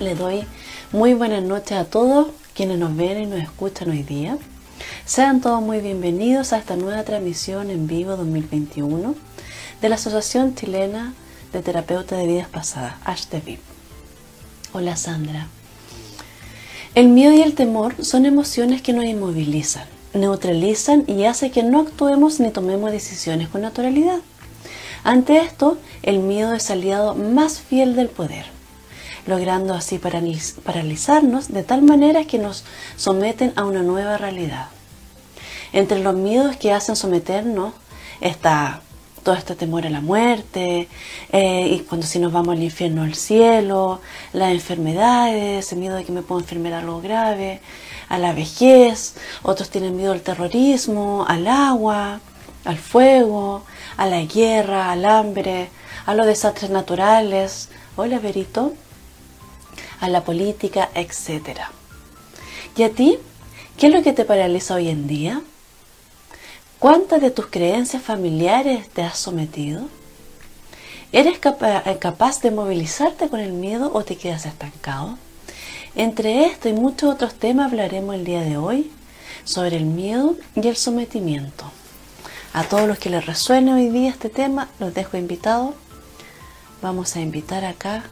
Le doy muy buenas noches a todos quienes nos ven y nos escuchan hoy día. Sean todos muy bienvenidos a esta nueva transmisión en vivo 2021 de la Asociación Chilena de Terapeutas de Vidas Pasadas, HTV. Hola Sandra. El miedo y el temor son emociones que nos inmovilizan, neutralizan y hacen que no actuemos ni tomemos decisiones con naturalidad. Ante esto, el miedo es aliado más fiel del poder, logrando así paralizarnos de tal manera que nos someten a una nueva realidad. Entre los miedos que hacen someternos está todo este temor a la muerte, eh, y cuando si nos vamos al infierno al cielo, las enfermedades, ese miedo de que me puedo enfermar algo grave, a la vejez, otros tienen miedo al terrorismo, al agua, al fuego, a la guerra, al hambre, a los desastres naturales, hola Verito, a la política, etc. ¿Y a ti? ¿Qué es lo que te paraliza hoy en día? ¿Cuántas de tus creencias familiares te has sometido? ¿Eres eh, capaz de movilizarte con el miedo o te quedas estancado? Entre esto y muchos otros temas hablaremos el día de hoy sobre el miedo y el sometimiento. A todos los que les resuene hoy día este tema, los dejo invitados. Vamos a invitar acá.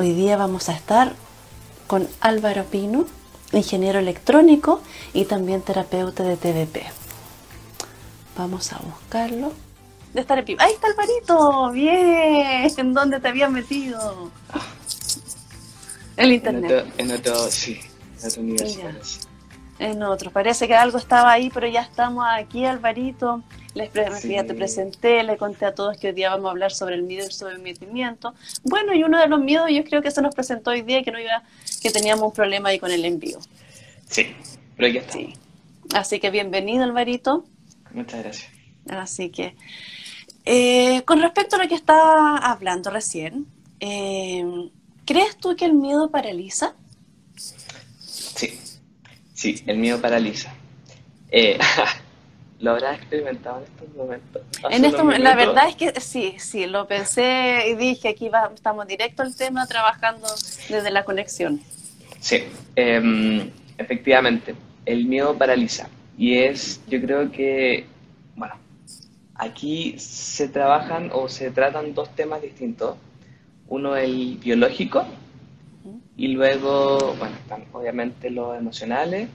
Hoy día vamos a estar con Álvaro Pino, ingeniero electrónico y también terapeuta de TVP. Vamos a buscarlo. De estar en ¡Ahí está el parito! ¡Bien! ¿En dónde te habías metido? El internet. En otro, sí, en otro universidad. En otro. Parece que algo estaba ahí, pero ya estamos aquí, Alvarito. Les te presenté, le conté a todos que hoy día vamos a hablar sobre el miedo y sobre el metimiento. Bueno, y uno de los miedos yo creo que se nos presentó hoy día que no iba, que teníamos un problema ahí con el envío. Sí, pero ya está. Sí. Así que bienvenido, Alvarito. Muchas gracias. Así que, eh, con respecto a lo que estaba hablando recién, eh, ¿crees tú que el miedo paraliza? Sí, sí, el miedo paraliza. Eh, ¿Lo habrás experimentado en estos momentos? En estos, la verdad es que sí, sí, lo pensé y dije, aquí va, estamos directo al tema, trabajando desde la conexión. Sí, em, efectivamente, el miedo paraliza. Y es, yo creo que, bueno, aquí se trabajan o se tratan dos temas distintos. Uno el biológico y luego, bueno, están obviamente los emocionales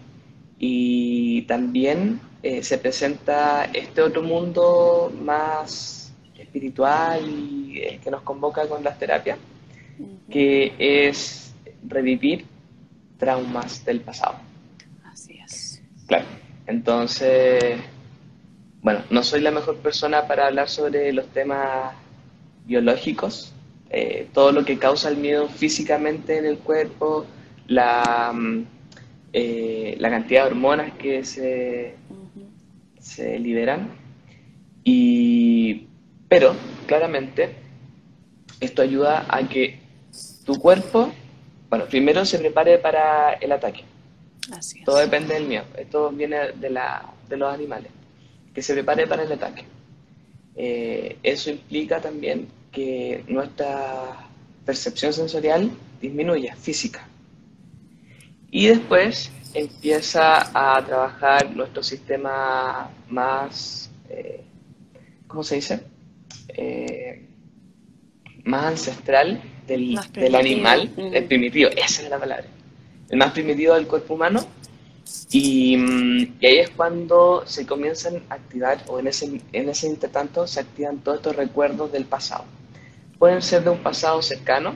y también eh, se presenta este otro mundo más espiritual y el que nos convoca con las terapias, que es revivir traumas del pasado. Así es. Claro. Entonces, bueno, no soy la mejor persona para hablar sobre los temas biológicos, eh, todo lo que causa el miedo físicamente en el cuerpo, la, mm, eh, la cantidad de hormonas que se, se liberan. Y, pero, claramente, esto ayuda a que tu cuerpo, bueno, primero se prepare para el ataque. Todo depende del miedo. Esto viene de, la, de los animales. Que se prepare para el ataque. Eh, eso implica también que nuestra percepción sensorial disminuya, física. Y después empieza a trabajar nuestro sistema más, eh, ¿cómo se dice? Eh, más ancestral del, del animal, el primitivo, esa es la palabra el más primitivo del cuerpo humano. Y, mm, y, ahí es cuando se comienzan a activar, o en ese, en ese intertanto se activan todos estos recuerdos del pasado. Pueden ser de un pasado cercano,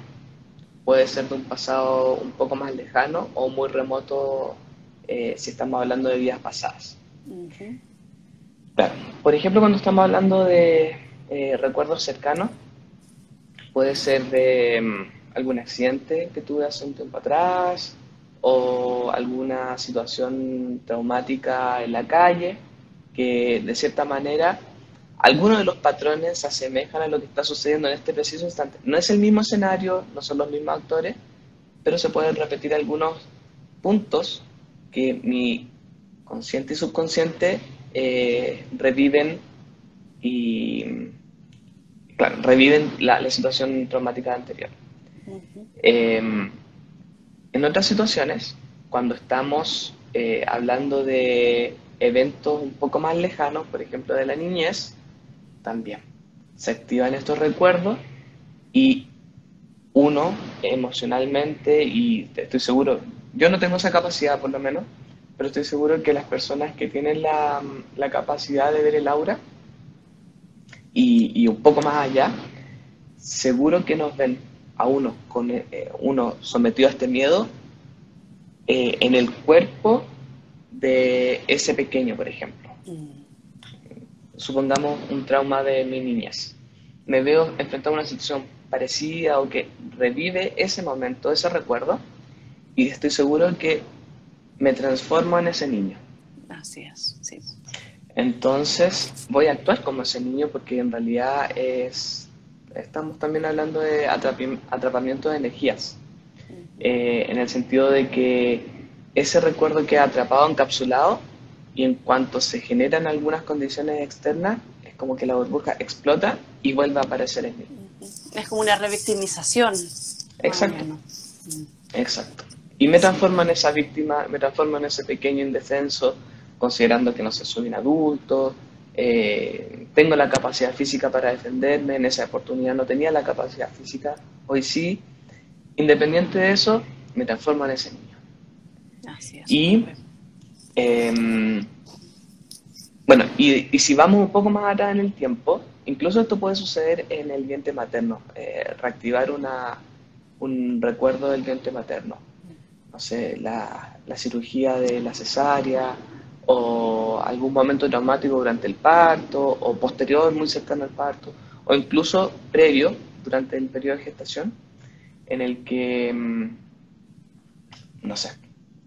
puede ser de un pasado un poco más lejano o muy remoto eh, si estamos hablando de vidas pasadas. Claro. Por ejemplo, cuando estamos hablando de eh, recuerdos cercanos, puede ser de mm, algún accidente que tuve hace un tiempo atrás, o alguna situación traumática en la calle, que de cierta manera algunos de los patrones se asemejan a lo que está sucediendo en este preciso instante. No es el mismo escenario, no son los mismos actores, pero se pueden repetir algunos puntos que mi consciente y subconsciente eh, reviven y claro, reviven la, situación traumática anterior. en otras situaciones, cuando estamos eh, hablando de eventos un poco más lejanos, por ejemplo de la niñez, también se activan estos recuerdos y uno emocionalmente, y estoy seguro, yo no tengo esa capacidad por lo menos, pero estoy seguro que las personas que tienen la, la capacidad de ver el aura y, y, un poco más allá, seguro que nos ven a uno, con, eh, uno sometido a este miedo eh, en el cuerpo de ese pequeño, por ejemplo. Mm. Supongamos un trauma de mi niñez. Me veo enfrentado a una situación parecida o que revive ese momento, ese recuerdo, y estoy seguro que me transformo en ese niño. Así es, sí. Entonces voy a actuar como ese niño porque en realidad es, estamos también hablando de atrapamiento de energías, eh, en el sentido de que ese recuerdo queda atrapado, encapsulado, y en cuanto se generan algunas condiciones externas, es como que la burbuja explota y vuelve a aparecer en mí. Es como una revictimización. Exacto. Exacto. Y me transformo en esa víctima, me transformo en ese pequeño indefenso, considerando que no sé, soy un adulto, eh, tengo la capacidad física para defenderme, en esa oportunidad no tenía la capacidad física, hoy sí. Independiente de eso, me transformo en ese niño. Así es. Y, em, bueno, y, y, si vamos un poco más atrás en el tiempo, incluso esto puede suceder en el vientre materno, eh, reactivar una, un recuerdo del vientre materno. No sé, la, la cirugía de la cesárea, o algún momento traumático durante el parto, o posterior, muy cercano al parto, o incluso previo, durante el periodo de gestación, en el que, mm, no sé,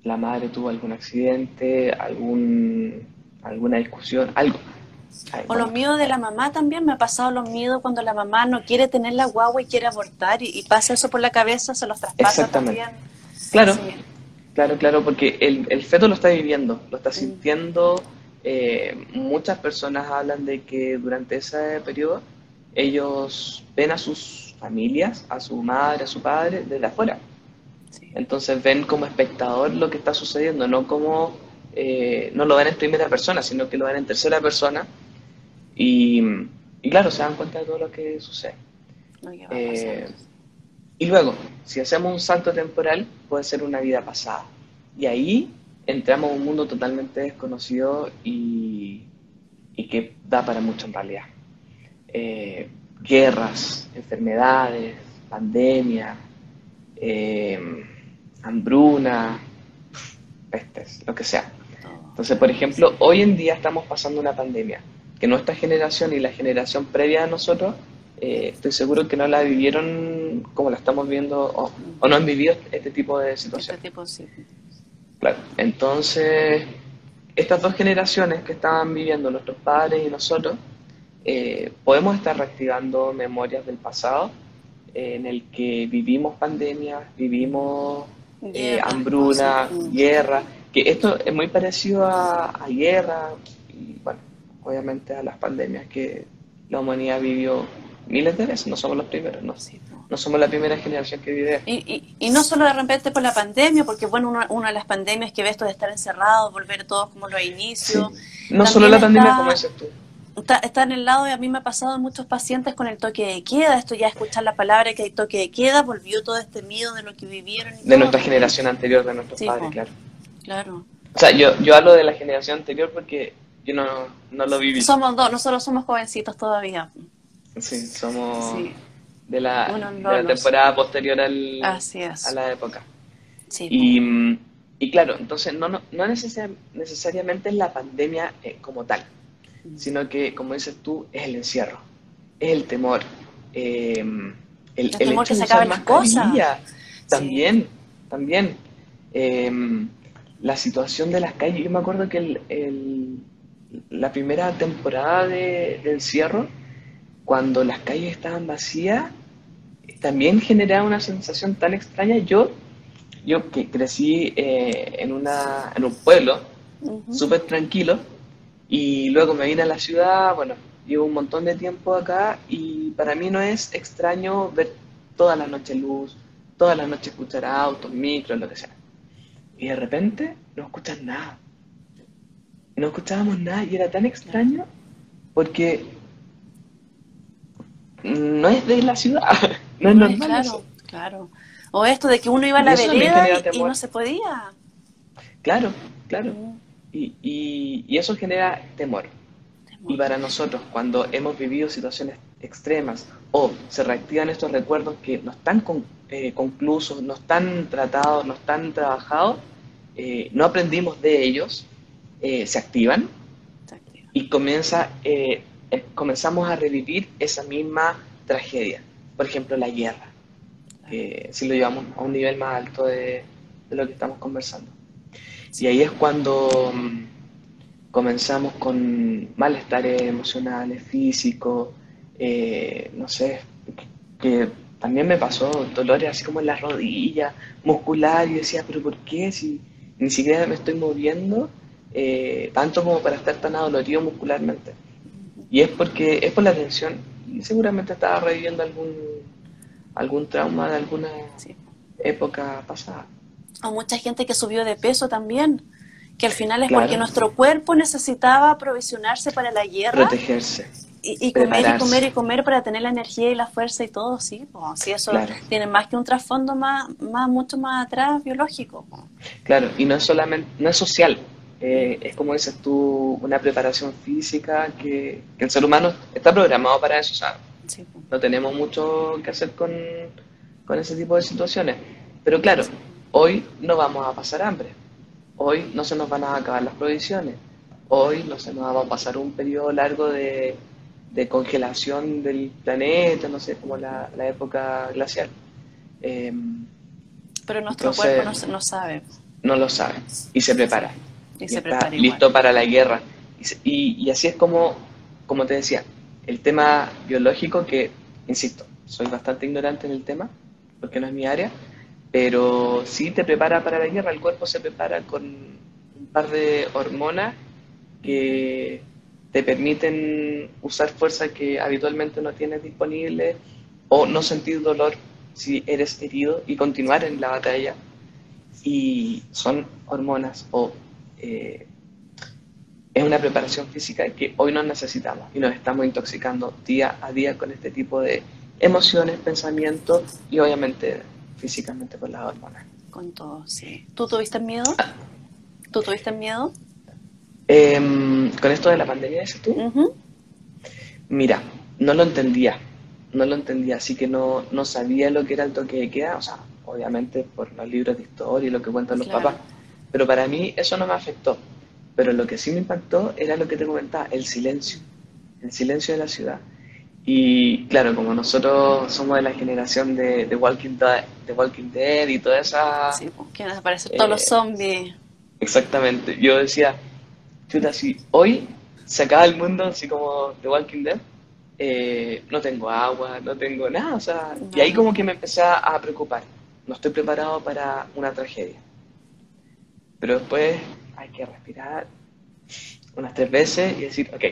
la madre tuvo algún accidente, algún, alguna discusión, algo. o los miedos de la mamá también, me ha pasado los miedos cuando la mamá no quiere tener la guagua y quiere abortar y, pasa eso por la cabeza, se los traspasa también. Claro. Claro, claro, porque el, el feto lo está viviendo, lo está mm. sintiendo. Eh, muchas personas hablan de que durante ese periodo ellos ven a sus familias, a su madre, a su padre, desde afuera. Entonces ven como espectador lo que está sucediendo, no como eh, no lo ven en primera persona, sino que lo ven en tercera persona. Y, y claro, se dan cuenta de todo lo que sucede. Y luego, si hacemos un salto temporal, puede ser una vida pasada. Y ahí entramos a un mundo totalmente desconocido y, que da para mucho en realidad. Eh, guerras, enfermedades, pandemias, eh, hambruna, pestes, lo que sea. Entonces, por ejemplo, hoy en día estamos pasando una pandemia que nuestra generación y la generación previa a nosotros eh, estoy seguro que no la vivieron como la estamos viendo o, no han vivido este tipo de situaciones. Este claro. Entonces, estas dos generaciones que estaban viviendo nuestros padres y nosotros, eh, podemos estar reactivando memorias del pasado eh, en el que vivimos pandemias, vivimos hambruna, guerra, que esto es muy parecido a, a guerra y, bueno, obviamente a las pandemias que la humanidad vivió miles de veces, no somos los primeros, no, no somos la primera generación que vive. Y, y, no solo de repente por la pandemia, porque bueno, una, de las pandemias que ves esto de estar encerrado, volver todos como los inicios. No solo la pandemia, como dices tú. Está, en el lado, y a mí me ha pasado muchos pacientes con el toque de queda, esto ya escuchar la palabra que hay toque de queda, volvió todo este miedo de lo que vivieron. de nuestra generación anterior, de nuestros padres, claro. Claro. O sea, yo, yo hablo de la generación anterior porque yo no, no lo viví. Somos dos, nosotros somos jovencitos todavía. Sí, somos de la, temporada posterior al, a la época. y, y, claro, entonces no, no, no necesariamente es la pandemia eh, como tal, mm. sino que, como dices tú, es el encierro, es el temor. Eh, el, el, temor que se acaben las cosas. También, también. Eh, la situación de las calles, yo me acuerdo que el, la primera temporada de, encierro, cuando las calles estaban vacías, también generaba una sensación tan extraña. Yo, yo que crecí eh, en, una, en un pueblo súper tranquilo y luego me vine a la ciudad, bueno, llevo un montón de tiempo acá y para mí no es extraño ver toda la noche luz, toda la noche escuchar autos, micros, lo que sea. Y de repente no escuchas nada. no escuchábamos nada y era tan extraño porque no es de la ciudad, no es normal. Claro, claro. O esto de que uno iba a la vereda y, no se podía. Claro, claro. Y, y, eso genera temor. Y para nosotros, cuando hemos vivido situaciones extremas o se reactivan estos recuerdos que no están eh, conclusos, no están tratados, no están trabajados, eh, no aprendimos de ellos, eh, se activan y comienza, comenzamos a revivir esa misma tragedia. Por ejemplo, la guerra, si lo llevamos a un nivel más alto de, lo que estamos conversando. Y ahí es cuando mm, comenzamos con malestares emocionales, físicos, eh, no sé, que, también me pasó dolores así como en la rodilla, muscular, y decía, pero ¿por qué? Si ni siquiera me estoy moviendo eh, tanto como para estar tan adolorido muscularmente. Y es porque es por la tensión, y seguramente estaba reviviendo algún, algún trauma de alguna época pasada o mucha gente que subió de peso también, que al final es porque nuestro cuerpo necesitaba aprovisionarse para la guerra. Protegerse. Y, comer y comer y comer para tener la energía y la fuerza y todo, sí, pues, sí eso tiene más que un trasfondo más, más mucho más atrás biológico. Claro, y no es solamente, no es social, eh, es como dices tú, una preparación física que, el ser humano está programado para eso, ¿sabes? No tenemos mucho que hacer con, con ese tipo de situaciones. Pero claro, Hoy no vamos a pasar hambre, hoy no se nos van a acabar las provisiones, hoy no se nos va a pasar un periodo largo de, congelación del planeta, no sé, como la, época glacial. Em, Pero nuestro cuerpo no, sabe. No lo sabe y se prepara. Y, se prepara listo para la guerra. Y, y, así es como, como te decía, el tema biológico que, insisto, soy bastante ignorante en el tema, porque no es mi área, pero sí te prepara para la guerra, el cuerpo se prepara con un par de hormonas que te permiten usar fuerza que habitualmente no tienes disponible o no sentir dolor si eres herido y continuar en la batalla. Y son hormonas o eh, es una preparación física que hoy no necesitamos y nos estamos intoxicando día a día con este tipo de emociones, pensamientos y obviamente físicamente por las hormonas. Con todo, sí. ¿Tú tuviste miedo? ¿Tú tuviste miedo? Em, con esto de la pandemia, dices tú. Mira, no lo entendía, no lo entendía, así que no, no sabía lo que era el toque de queda, o sea, obviamente por los libros de historia y lo que cuentan los papás, pero para mí eso no me afectó. Pero lo que sí me impactó era lo que te comentaba, el silencio, el silencio de la ciudad. Y claro, como nosotros somos de la generación de, de Walking, Dead, de Walking Dead y toda esa... Sí, pues, que aparecen todos los eh, zombies. Exactamente. Yo decía, chuta, si hoy se acaba el mundo así como The Walking Dead, eh, no tengo agua, no tengo nada, o sea, y ahí como que me empecé a preocupar. No estoy preparado para una tragedia. Pero después hay que respirar unas tres veces y decir, ok,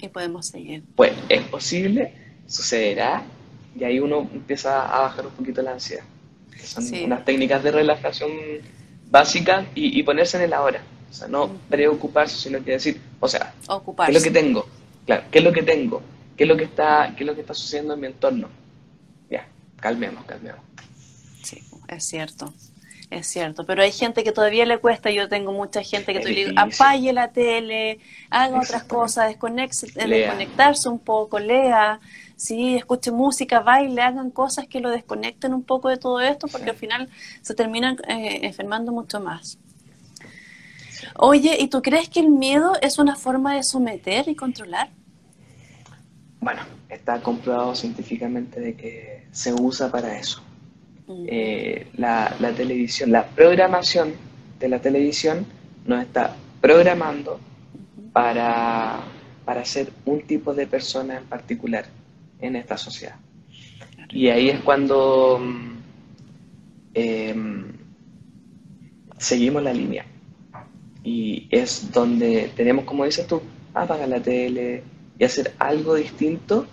y podemos seguir. Pues es posible, sucederá, y ahí uno empieza a bajar un poquito la ansiedad. Son unas técnicas de relajación básicas y, ponerse en el ahora. O sea, no preocuparse, sino que decir, o sea, ¿qué es lo que tengo? Claro, ¿qué es lo que tengo? ¿Qué es lo que está, qué es lo que está sucediendo en mi entorno? Ya, calmemos, calmemos. Sí, es cierto. Es cierto, pero hay gente que todavía le cuesta, yo tengo mucha gente que todavía apague la tele, haga otras cosas, desconectarse un poco, lea, sí, escuche música, baile, hagan cosas que lo desconecten un poco de todo esto, porque al final se terminan eh, enfermando mucho más. Oye, ¿y tú crees que el miedo es una forma de someter y controlar? Bueno, está comprobado científicamente de que se usa para eso. Eh, la, televisión, la programación de la televisión nos está programando para, para ser un tipo de persona en particular en esta sociedad. Y ahí es cuando em, seguimos la línea. Y es donde tenemos, como dices tú, apagar la tele y hacer algo distinto.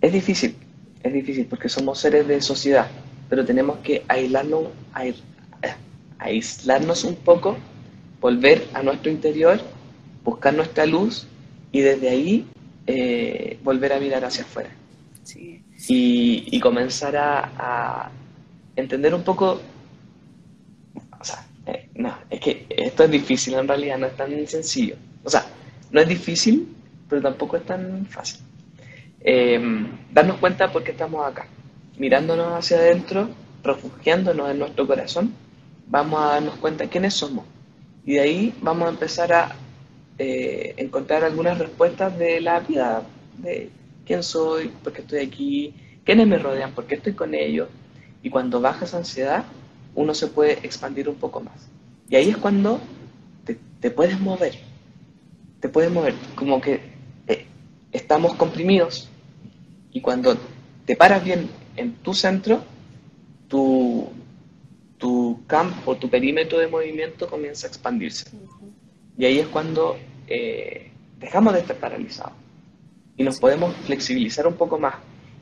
Es difícil, es difícil porque somos seres de sociedad pero tenemos que aislarnos, aislarnos un poco, volver a nuestro interior, buscar nuestra luz y desde ahí eh, volver a mirar hacia afuera. Y, comenzar a, entender un poco, o sea, eh, no, es que esto es difícil en realidad, no es tan sencillo. O sea, no es difícil, pero tampoco es tan fácil. Em, darnos cuenta por qué estamos acá, mirándonos hacia adentro, refugiándonos en nuestro corazón, vamos a darnos cuenta quiénes somos. Y de ahí vamos a empezar a eh, encontrar algunas respuestas de la vida, de quién soy, por qué estoy aquí, quiénes me rodean, por qué estoy con ellos. Y cuando baja esa ansiedad, uno se puede expandir un poco más. Y ahí es cuando te, puedes mover, te puedes mover, como que eh, estamos comprimidos y cuando te paras bien en tu centro, tu, tu campo, tu perímetro de movimiento comienza a expandirse. Y ahí es cuando eh, dejamos de estar paralizados y nos podemos flexibilizar un poco más.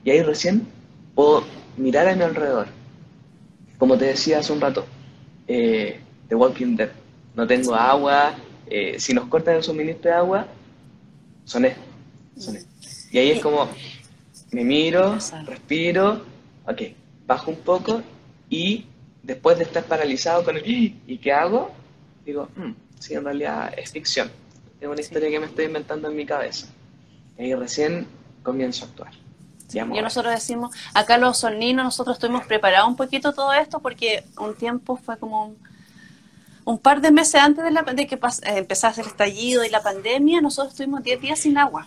Y ahí recién puedo mirar a mi alrededor. Como te decía hace un rato, eh, The Walking Dead. No tengo agua. Eh, si nos cortan el suministro de agua, soné. soné. Y ahí es como, me miro, respiro, ok, bajo un poco y después de estar paralizado con el ¿y qué hago? Digo, mm, sí, en realidad es ficción. Es una historia que me estoy inventando en mi cabeza. Y ahí recién comienzo a actuar. y nosotros decimos, acá los solninos, nosotros estuvimos preparados un poquito todo esto porque un tiempo fue como un, par de meses antes de, la, de que eh, empezase el estallido y la pandemia, nosotros estuvimos 10 días sin agua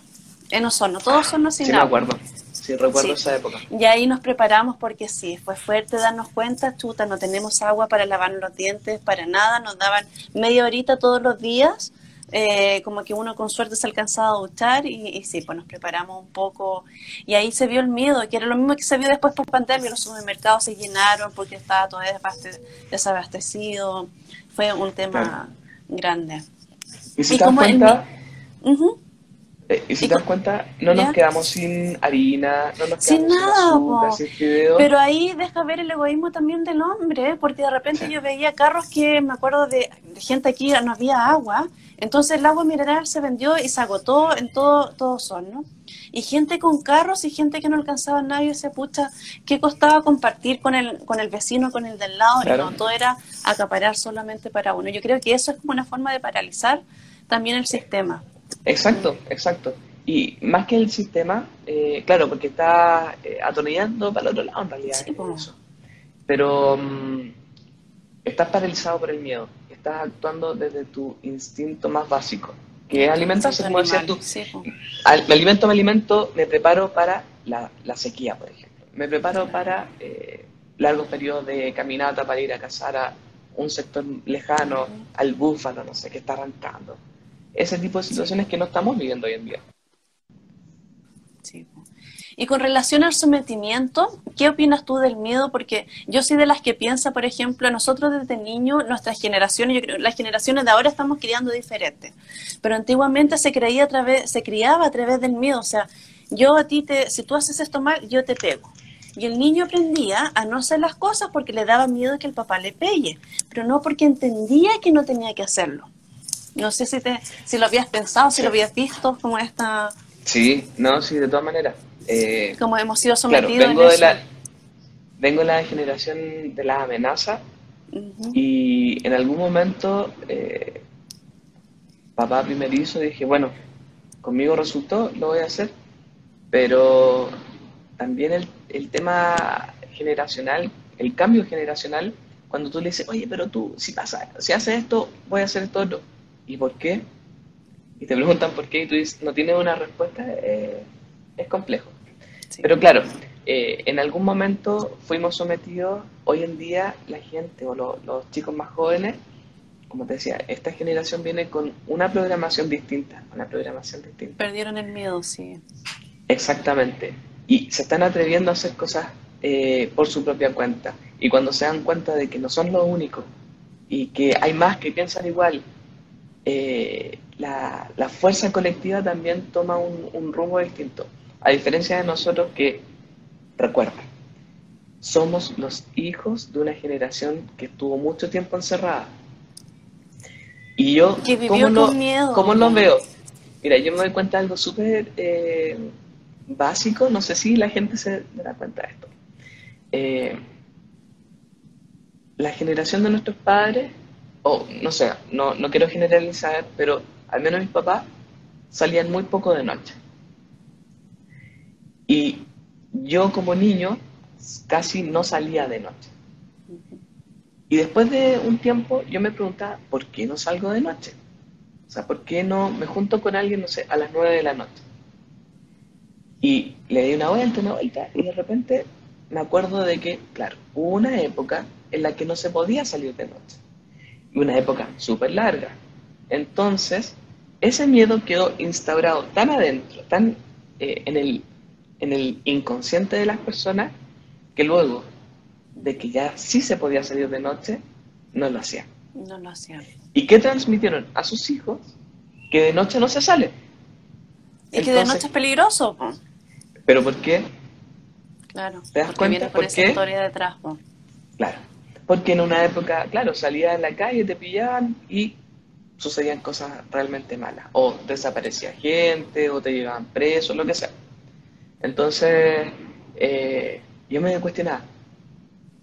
en Osorno, todos son sin sí, agua. Me acuerdo. Sí, recuerdo esa época. Y ahí nos preparamos porque sí, fue fuerte darnos cuenta, chuta, no tenemos agua para lavar los dientes, para nada, nos daban media horita todos los días, eh, como que uno con suerte se alcanzaba a duchar y, sí, pues nos preparamos un poco y ahí se vio el miedo, que era lo mismo que se vio después por pandemia, los supermercados se llenaron porque estaba todo desabastecido, fue un tema grande. Y si te das cuenta, eh, y si te das cuenta, no nos quedamos sin harina, no nos quedamos sin, nada, sin Pero ahí deja ver el egoísmo también del hombre, porque de repente yo veía carros que me acuerdo de, gente aquí, no había agua, entonces el agua mineral se vendió y se agotó en todo, todo son, ¿no? Y gente con carros y gente que no alcanzaba a nadie se pucha, ¿qué costaba compartir con el, con el vecino, con el del lado? Y no, todo era acaparar solamente para uno. Yo creo que eso es como una forma de paralizar también el sistema. Exacto, exacto. Y más que el sistema, eh, claro, porque está eh, atornillando para el otro lado en realidad. Pero mm, estás paralizado por el miedo, estás actuando desde tu instinto más básico, que es alimentarse, como decías tú. me alimento, me alimento, me preparo para la, sequía, por ejemplo. Me preparo para eh, largos periodos de caminata para ir a cazar a un sector lejano, al búfalo, no sé, que está arrancando ese tipo de situaciones que no estamos viviendo hoy en día. Sí. Y con relación al sometimiento, ¿qué opinas tú del miedo? Porque yo soy de las que piensa, por ejemplo, nosotros desde niño, nuestras generaciones, yo creo, las generaciones de ahora estamos criando diferentes, pero antiguamente se creía a través, se criaba a través del miedo, o sea, yo a ti te, si tú haces esto mal, yo te pego. Y el niño aprendía a no hacer las cosas porque le daba miedo que el papá le pegue, pero no porque entendía que no tenía que hacerlo. No sé si, te, si lo habías pensado, si lo habías visto, como esta... Sí, no, sí, de todas maneras. Eh, como hemos sido sometidos vengo de La, vengo de la generación de la amenaza y en algún momento eh, papá primerizo dije, bueno, conmigo resultó, lo voy a hacer, pero también el, el tema generacional, el cambio generacional, cuando tú le dices, oye, pero tú, si pasa, si haces esto, voy a hacer esto otro ¿y por qué? Y te preguntan por qué y tú dices, no tienes una respuesta, eh, es complejo. Pero claro, eh, en algún momento fuimos sometidos, hoy en día la gente o los chicos más jóvenes, como te decía, esta generación viene con una programación distinta, una programación distinta. Perdieron el miedo, sí. Exactamente. Y se están atreviendo a hacer cosas eh, por su propia cuenta. Y cuando se dan cuenta de que no son los únicos y que hay más que piensan igual eh, la, fuerza colectiva también toma un, rumbo distinto. A diferencia de nosotros que, recuerda, somos los hijos de una generación que estuvo mucho tiempo encerrada. Y yo, Que ¿cómo, lo, miedo. cómo lo veo? Mira, yo me doy cuenta de algo súper eh, básico, no sé si la gente se dará cuenta de esto. Eh, la generación de nuestros padres, o no sé, no, no quiero generalizar, pero al menos mis papás salían muy poco de noche. Y yo como niño casi no salía de noche. Y después de un tiempo yo me preguntaba, ¿por qué no salgo de noche? O sea, ¿por qué no me junto con alguien, no sé, a las 9 de la noche? Y le di una vuelta, una vuelta, y de repente me acuerdo de que, claro, hubo una época en la que no se podía salir de noche. Y una época súper larga. Entonces, ese miedo quedó instaurado tan adentro, tan eh, en, el, en el inconsciente de las personas, que luego de que ya sí se podía salir de noche, no lo hacían. No lo hacían. ¿Y qué transmitieron a sus hijos? Que de noche no se sale. Y que de noche es peligroso. po. ¿Pero por qué? Claro. ¿Te das porque cuenta viene con por esa qué? historia detrás. po. Claro. Porque en una época, claro, salías en la calle, te pillaban y sucedían cosas realmente malas. O desaparecía gente, o te llevaban preso, lo que sea. Entonces, eh, yo me cuestionaba,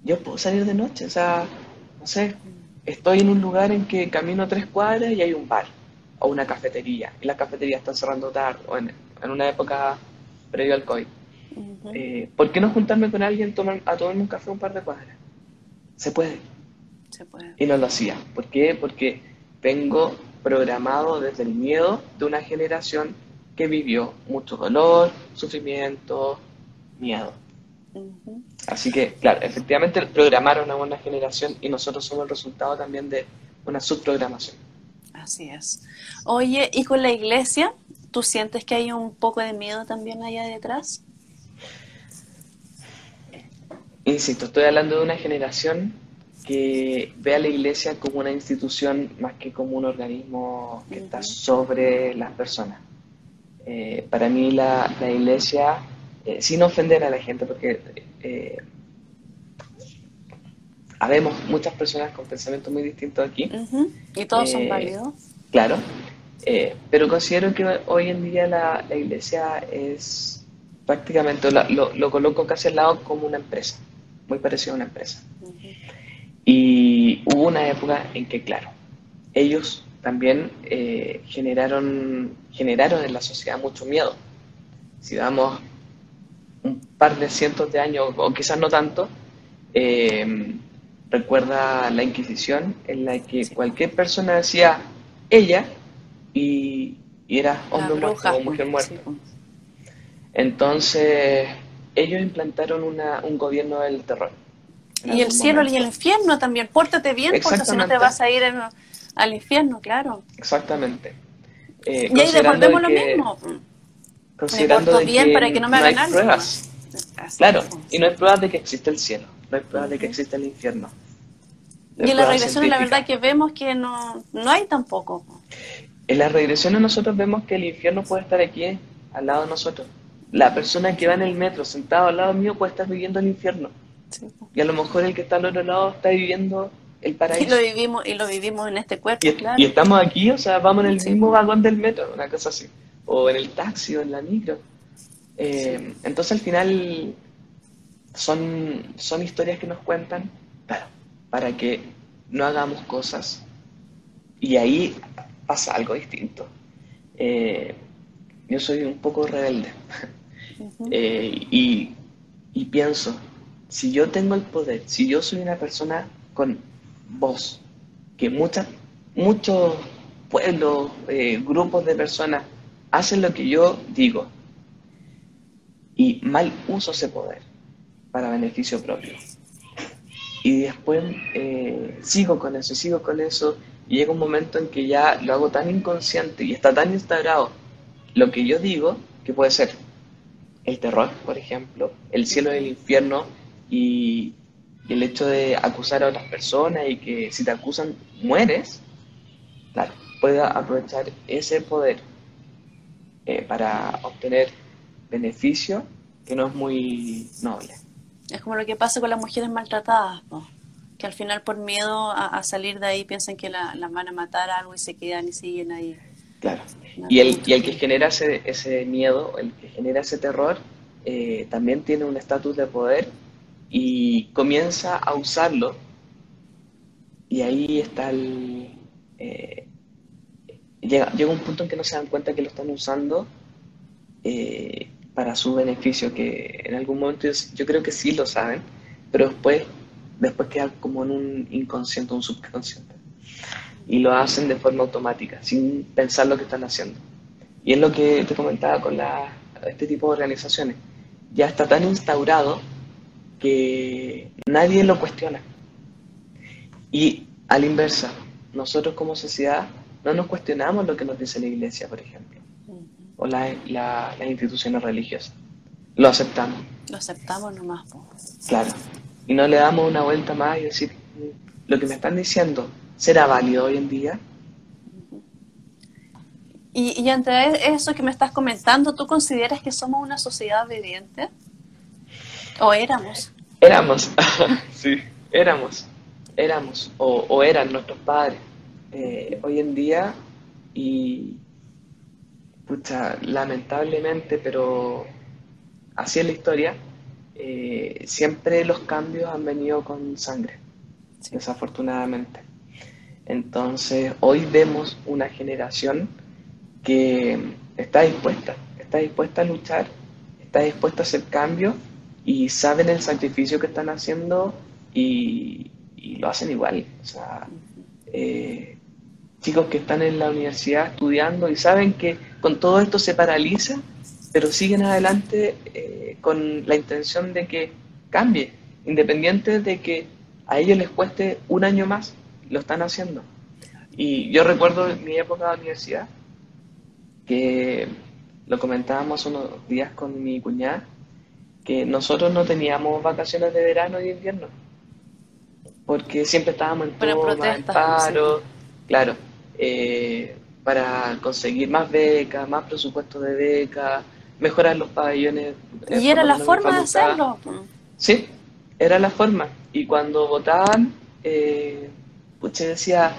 ¿yo puedo salir de noche? O sea, no sé, estoy en un lugar en que camino tres cuadras y hay un bar o una cafetería, y las cafeterías están cerrando tarde, o en, en una época previo al COVID. Eh, ¿Por qué no juntarme con alguien tomar- a tomarme un café un par de cuadras? Se puede. Se puede. Y no lo hacía. ¿Por qué? Porque vengo programado desde el miedo de una generación que vivió mucho dolor, sufrimiento, miedo. Así que, claro, efectivamente programaron a una generación y nosotros somos el resultado también de una subprogramación. Así es. Oye, ¿y con la iglesia? ¿Tú sientes que hay un poco de miedo también allá detrás? Insisto, estoy hablando de una generación que ve a la iglesia como una institución más que como un organismo que está sobre las personas. Eh, para mí la, la iglesia, eh, sin ofender a la gente, porque eh, habemos muchas personas con pensamientos muy distintos aquí. ¿Y todos son Eh, válidos? claro, pero considero que hoy en día la, la iglesia es prácticamente, la- lo, lo coloco casi al lado como una empresa, muy parecido a una empresa. Y hubo una época en que, claro, ellos también eh, generaron, generaron en la sociedad mucho miedo. Si damos un par de cientos de años, o quizás no tanto, eh, recuerda la Inquisición, en la que Sí. cualquier persona decía ella y, y era hombre muerto o mujer muerta. Sí. Entonces, ellos implantaron una, un gobierno del terror. Y el cielo y el infierno también. Pórtate bien, porque si no te vas a ir en- al infierno, claro. Exactamente. Eh, y ahí devolvemos lo de que- mismo. Considerando de bien para que no me hay hagan pruebas. Así Claro, es. y no hay pruebas de que existe el cielo, no hay pruebas de que existe el infierno. No hay Y en las regresiones la verdad que vemos que no, no hay tampoco. En las regresiones nosotros vemos que el infierno puede estar aquí, al lado de nosotros. La persona que va en el metro sentado al lado mío puede estar viviendo el infierno. Sí. Y a lo mejor el que está al otro lado está viviendo el Y paraíso. lo vivimos, y lo vivimos en este cuerpo, Y, claro. y estamos aquí, o sea, vamos en el Sí. mismo vagón del metro, una cosa así. O en el taxi o en la micro. Eh, Entonces al final son, son historias que nos cuentan claro, para que no hagamos cosas. Y ahí pasa algo distinto. Eh, yo soy un poco rebelde. Eh, y, y pienso, si yo tengo el poder, si yo soy una persona con voz, que muchas, muchos pueblos, eh, grupos de personas hacen lo que yo digo y mal uso ese poder para beneficio propio. Y después eh, sigo con eso, sigo con eso, y llega un momento en que ya lo hago tan inconsciente y está tan instaurado lo que yo digo, que puede ser el terror, por ejemplo, el cielo y el infierno, y, el hecho de acusar a otras personas y que si te acusan mueres, claro, pueda aprovechar ese poder eh, para obtener beneficio que no es muy noble. Es como lo que pasa con las mujeres maltratadas, que al final por miedo a, salir de ahí piensan que las van a matar algo y se quedan y siguen ahí. Claro. Y el, y el que genera ese, ese miedo, el que genera ese terror, eh, también tiene un estatus de poder y comienza a usarlo. Y ahí está el... Eh, llega, llega un punto en que no se dan cuenta que lo están usando eh, para su beneficio, que en algún momento yo, creo que sí lo saben, pero después, después queda como en un inconsciente, un subconsciente. Y lo hacen de forma automática, sin pensar lo que están haciendo. Y es lo que te comentaba con la, este tipo de organizaciones. Ya está tan instaurado que nadie lo cuestiona. Y a la inversa, nosotros como sociedad no nos cuestionamos lo que nos dice la iglesia, por ejemplo, o la, las instituciones religiosas. Lo aceptamos. Lo aceptamos nomás. Claro. Y no le damos una vuelta más y decir, lo que me están diciendo, ¿será válido hoy en día? Y, y ante eso que me estás comentando, ¿tú consideras que somos una sociedad obediente? ¿O éramos? Éramos, sí, éramos, éramos, o, eran nuestros padres. Eh, hoy en día, y pucha, lamentablemente, pero así es la historia, eh, siempre los cambios han venido con sangre, desafortunadamente. Entonces, hoy vemos una generación que está dispuesta, está dispuesta a luchar, está dispuesta a hacer cambios y saben el sacrificio que están haciendo y, lo hacen igual. O sea, eh, chicos que están en la universidad estudiando y saben que con todo esto se paraliza, pero siguen adelante eh, con la intención de que cambie, independiente de que a ellos les cueste un año más, lo están haciendo. Y yo recuerdo en mi época de universidad, que lo comentábamos unos días con mi cuñada, que nosotros no teníamos vacaciones de verano y invierno, porque siempre estábamos en, toma, en paro, claro, eh, para conseguir más becas, más presupuesto de becas, mejorar los pabellones. ¿Y era la forma de hacerlo? Sí, era la forma. Y cuando votaban, eh, decía,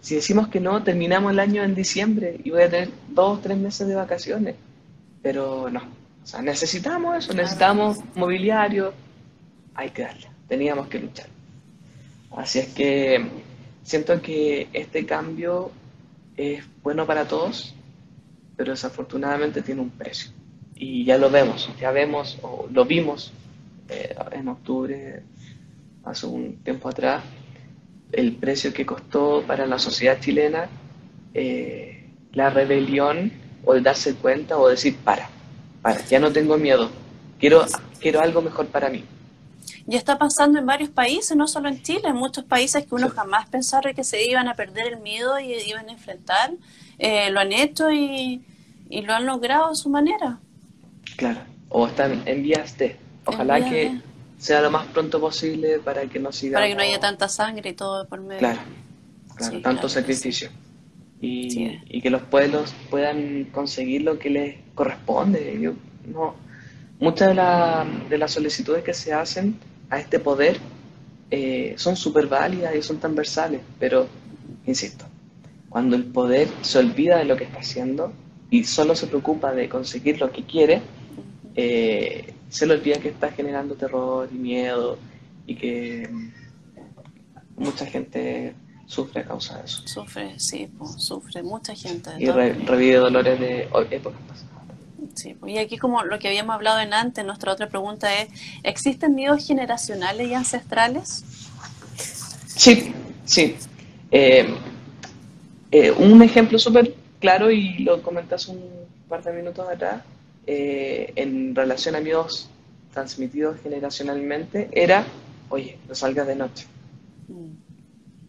si decimos que no, terminamos el año en diciembre y voy a tener dos, o tres meses de vacaciones. Pero no, o sea, necesitamos eso, necesitamos mobiliario, hay que darle, teníamos que luchar. Así es que siento que este cambio es bueno para todos, pero desafortunadamente tiene un precio. Y ya lo vemos, ya vemos, o lo vimos eh, en octubre, hace un tiempo atrás, el precio que costó para la sociedad chilena eh, la rebelión o el darse cuenta o decir, para, para, ya no tengo miedo, quiero, quiero algo mejor para mí. Y está pasando en varios países, no solo en Chile, en muchos países que uno jamás pensaba que se iban a perder el miedo y iban a enfrentar, eh, lo han hecho y, lo han logrado a su manera. Claro, o están en vías de. Ojalá que sea lo más pronto posible para que no siga. Para que no haya tanta sangre y todo por medio. Claro, tanto sacrificio. Y, y, que los pueblos puedan conseguir lo que les corresponde. Yo, no, muchas de, la, de las solicitudes que se hacen a este poder eh, son súper válidas y son transversales, pero, insisto, cuando el poder se olvida de lo que está haciendo y solo se preocupa de conseguir lo que quiere, eh, se le olvida que está generando terror y miedo y que mucha gente sufre a causa de eso. Sufre, sí, sufre mucha gente. y revive dolores de épocas pasadas. Sí, y aquí como lo que habíamos hablado en antes, nuestra otra pregunta es, ¿existen miedos generacionales y ancestrales? Sí, sí. Eh, eh, un ejemplo súper claro, y lo comentas un par de minutos atrás, eh, en relación a miedos transmitidos generacionalmente, era, oye, no salgas de noche. Mm.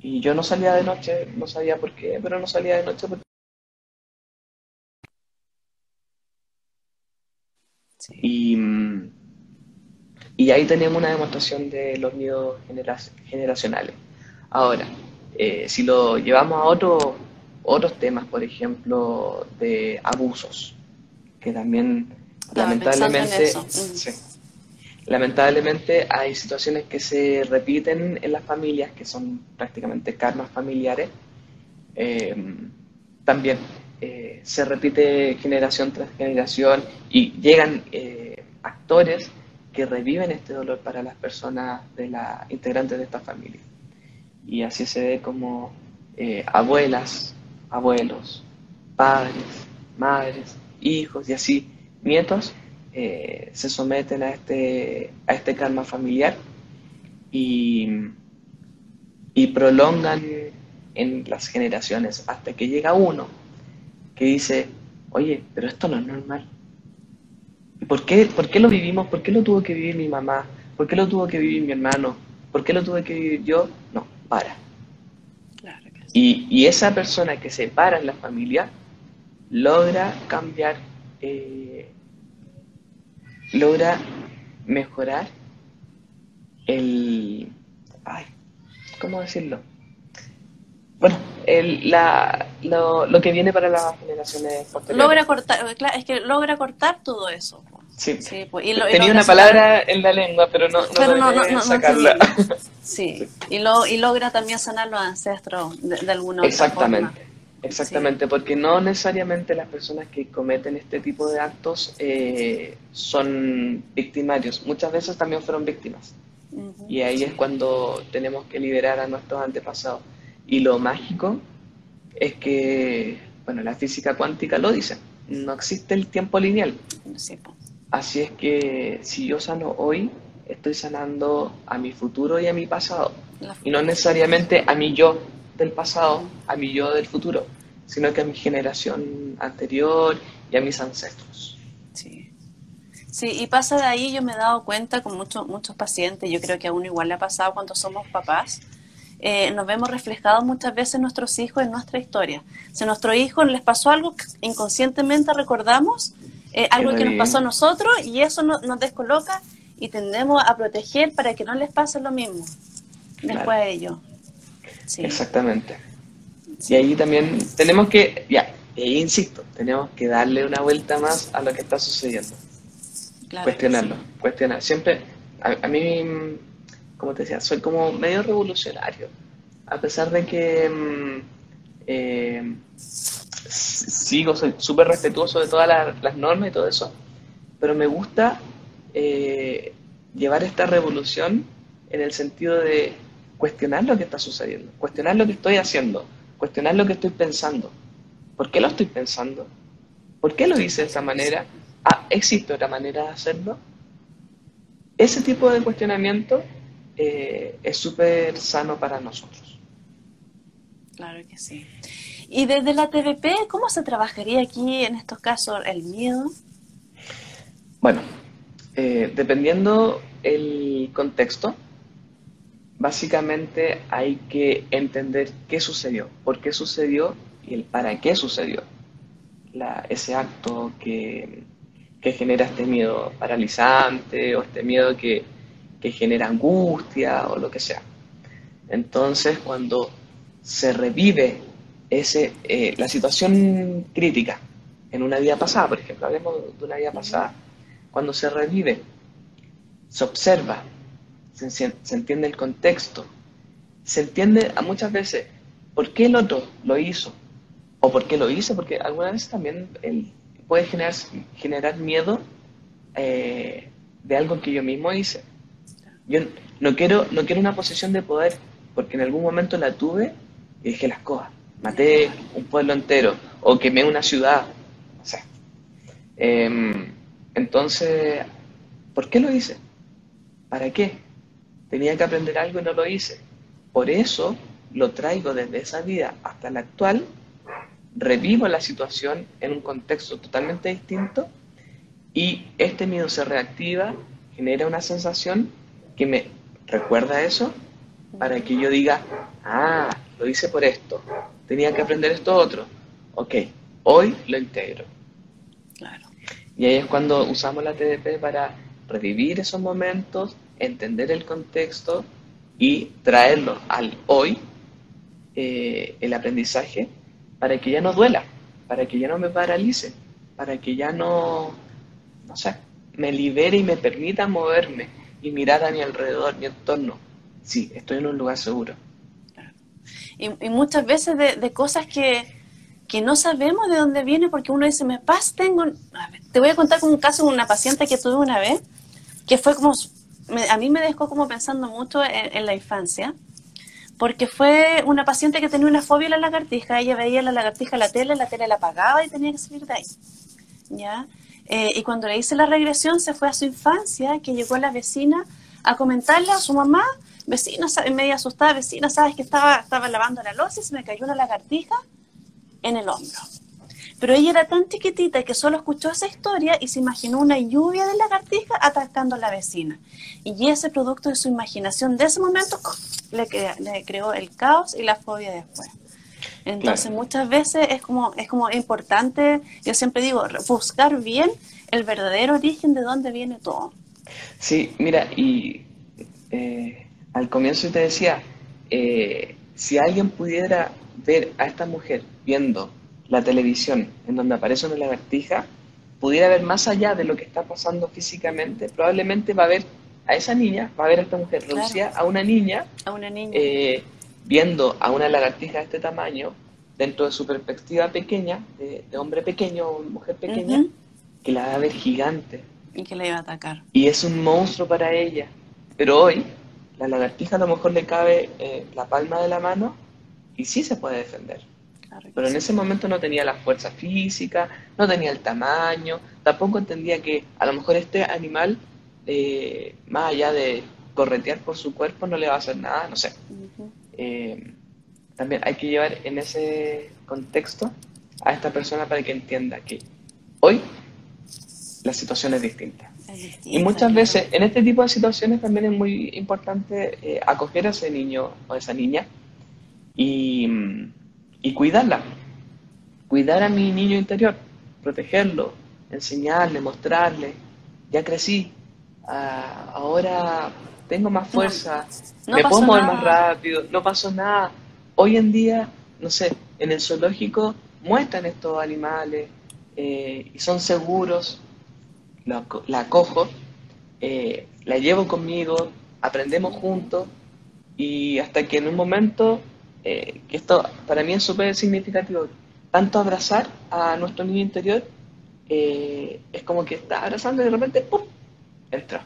Y yo no salía de noche, no sabía por qué, pero no salía de noche porque... Y, y, ahí tenemos una demostración de los miedos generacionales. Ahora, eh, si lo llevamos a otro, otros temas, por ejemplo, de abusos, que también lamentablemente Lamentablemente hay situaciones que se repiten en las familias, que son prácticamente karmas familiares. Eh, también eh, se repite generación tras generación y llegan eh, actores que reviven este dolor para las personas de la integrantes de esta familia. Y así se ve como abuelas, abuelos, padres, madres, hijos y así nietos eh, se someten a este, a este karma familiar y, y prolongan en las generaciones hasta que llega uno que dice, oye, pero esto no es normal. ¿Por qué, ¿Por qué lo vivimos? ¿Por qué lo tuvo que vivir mi mamá? ¿Por qué lo tuvo que vivir mi hermano? ¿Por qué lo tuve que vivir yo? No, para. y, y, esa persona que se para en la familia logra cambiar eh, logra mejorar el... Ay, ¿Cómo decirlo? Bueno, el, la, lo, lo, que viene para las generaciones posteriores. Logra cortar, es que logra cortar todo eso. Sí, pues, tenía una palabra en la lengua, pero no, no, sacarla. sí. Y, lo, y logra también sanar los ancestros de, alguna Exactamente. Otra forma. Exactamente, porque no necesariamente las personas que cometen este tipo de actos eh, son victimarios, muchas veces también fueron víctimas. Y ahí es cuando tenemos que liberar a nuestros antepasados. Y lo mágico es que, bueno, la física cuántica lo dice, no existe el tiempo lineal. Así es que si yo sano hoy, estoy sanando a mi futuro y a mi pasado. Y no necesariamente a mi yo, del pasado a mi yo del futuro, sino que a mi generación anterior y a mis ancestros. Sí. Sí, y pasa de ahí, yo me he dado cuenta con muchos muchos pacientes, yo creo que a uno igual le ha pasado cuando somos papás, eh, nos vemos reflejados muchas veces nuestros hijos en nuestra historia. Si a nuestro hijo les pasó algo, inconscientemente recordamos eh, algo que nos pasó a nosotros y eso nos descoloca y tendemos a proteger para que no les pase lo mismo después de ello. Exactamente. Y ahí también tenemos que, ya, ahí insisto, tenemos que darle una vuelta más a lo que está sucediendo. Cuestionarlo, cuestionar. Siempre, a, mí, como te decía, soy como medio revolucionario. A pesar de que mm, eh, sigo, soy súper respetuoso de todas las, normas y todo eso, pero me gusta eh, llevar esta revolución en el sentido de cuestionar lo que está sucediendo, cuestionar lo que estoy haciendo, cuestionar lo que estoy pensando. ¿Por qué lo estoy pensando? ¿Por qué lo hice de esa manera? Ah, ¿existe otra manera de hacerlo? Ese tipo de cuestionamiento eh, es súper sano para nosotros. Claro que sí. Y desde la TVP, ¿cómo se trabajaría aquí en estos casos el miedo? Bueno, eh, dependiendo el contexto, básicamente hay que entender qué sucedió, por qué sucedió y el para qué sucedió. ese acto que, genera este miedo paralizante o este miedo que, genera angustia o lo que sea. Entonces, cuando se revive ese, eh, la situación crítica en una vida pasada, por ejemplo, hablemos de una vida pasada, cuando se revive, se observa se, entiende el contexto, se entiende a muchas veces por qué el otro lo hizo o por qué lo hizo, porque algunas veces también puede generar, generar miedo eh, de algo que yo mismo hice. Yo no quiero, no quiero una posición de poder, porque en algún momento la tuve y dejé las cosas. Maté un pueblo entero o quemé una ciudad. O sea, em, entonces, ¿por qué lo hice? ¿Para qué? Tenía que aprender algo y no lo hice. Por eso lo traigo desde esa vida hasta la actual, revivo la situación en un contexto totalmente distinto y este miedo se reactiva, genera una sensación que me recuerda eso para que yo diga, ah, lo hice por esto, tenía que aprender esto otro. Ok, hoy lo integro. Claro. Y ahí es cuando usamos la TDP para revivir esos momentos, entender el contexto y traerlo al hoy, eh, el aprendizaje, para que ya no duela, para que ya no me paralice, para que ya no, no sé, me libere y me permita moverme y mirar a mi alrededor, mi entorno. Sí, estoy en un lugar seguro. Y, muchas veces de, cosas que, no sabemos de dónde viene porque uno dice, me pasa, tengo... te voy a contar con un caso de una paciente que tuve una vez, que fue como... a mí me dejó como pensando mucho en, la infancia, porque fue una paciente que tenía una fobia a la lagartija, ella veía la lagartija en la tele, la tele la apagaba y tenía que salir de ahí. ¿Ya? Eh, y cuando le hice la regresión se fue a su infancia, que llegó la vecina a comentarle a su mamá, vecina, media asustada, vecina, sabes que estaba, estaba lavando la losa y se me cayó una lagartija en el hombro. Pero ella era tan chiquitita que solo escuchó esa historia y se imaginó una lluvia de lagartijas atacando a la vecina. Y ese producto de su imaginación de ese momento le, le creó el caos y la fobia después. Entonces muchas veces es como, es como importante, yo siempre digo, buscar bien el verdadero origen de dónde viene todo. Sí, mira, y eh, al comienzo te decía, eh, si alguien pudiera ver a esta mujer viendo la televisión en donde aparece una lagartija, pudiera ver más allá de lo que está pasando físicamente, probablemente va a ver a esa niña, va a ver a esta mujer reducida a una niña, a una niña. Eh, viendo a una lagartija de este tamaño, dentro de su perspectiva pequeña, de, hombre pequeño o mujer pequeña, que la va a ver gigante. Y que le iba a atacar. Y es un monstruo para ella. Pero hoy, la lagartija a lo mejor le cabe eh, la palma de la mano y sí se puede defender. Pero en ese momento no tenía la fuerza física, no tenía el tamaño, tampoco entendía que a lo mejor este animal, eh, más allá de corretear por su cuerpo, no le va a hacer nada, no sé. Eh, también hay que llevar en ese contexto a esta persona para que entienda que hoy la situación es distinta. y muchas veces en este tipo de situaciones también es muy importante eh, acoger a ese niño o a esa niña y, y, cuidarla, cuidar a mi niño interior, protegerlo, enseñarle, mostrarle, ya crecí, ah, ahora tengo más fuerza, me puedo mover más rápido, no pasó nada. Hoy en día, no sé, en el zoológico muestran estos animales eh, y son seguros, la, la acojo, eh, la llevo conmigo, aprendemos juntos y hasta que en un momento, eh, que esto para mí es súper significativo, tanto abrazar a nuestro niño interior, es como que está abrazando y de repente, ¡pum!, entra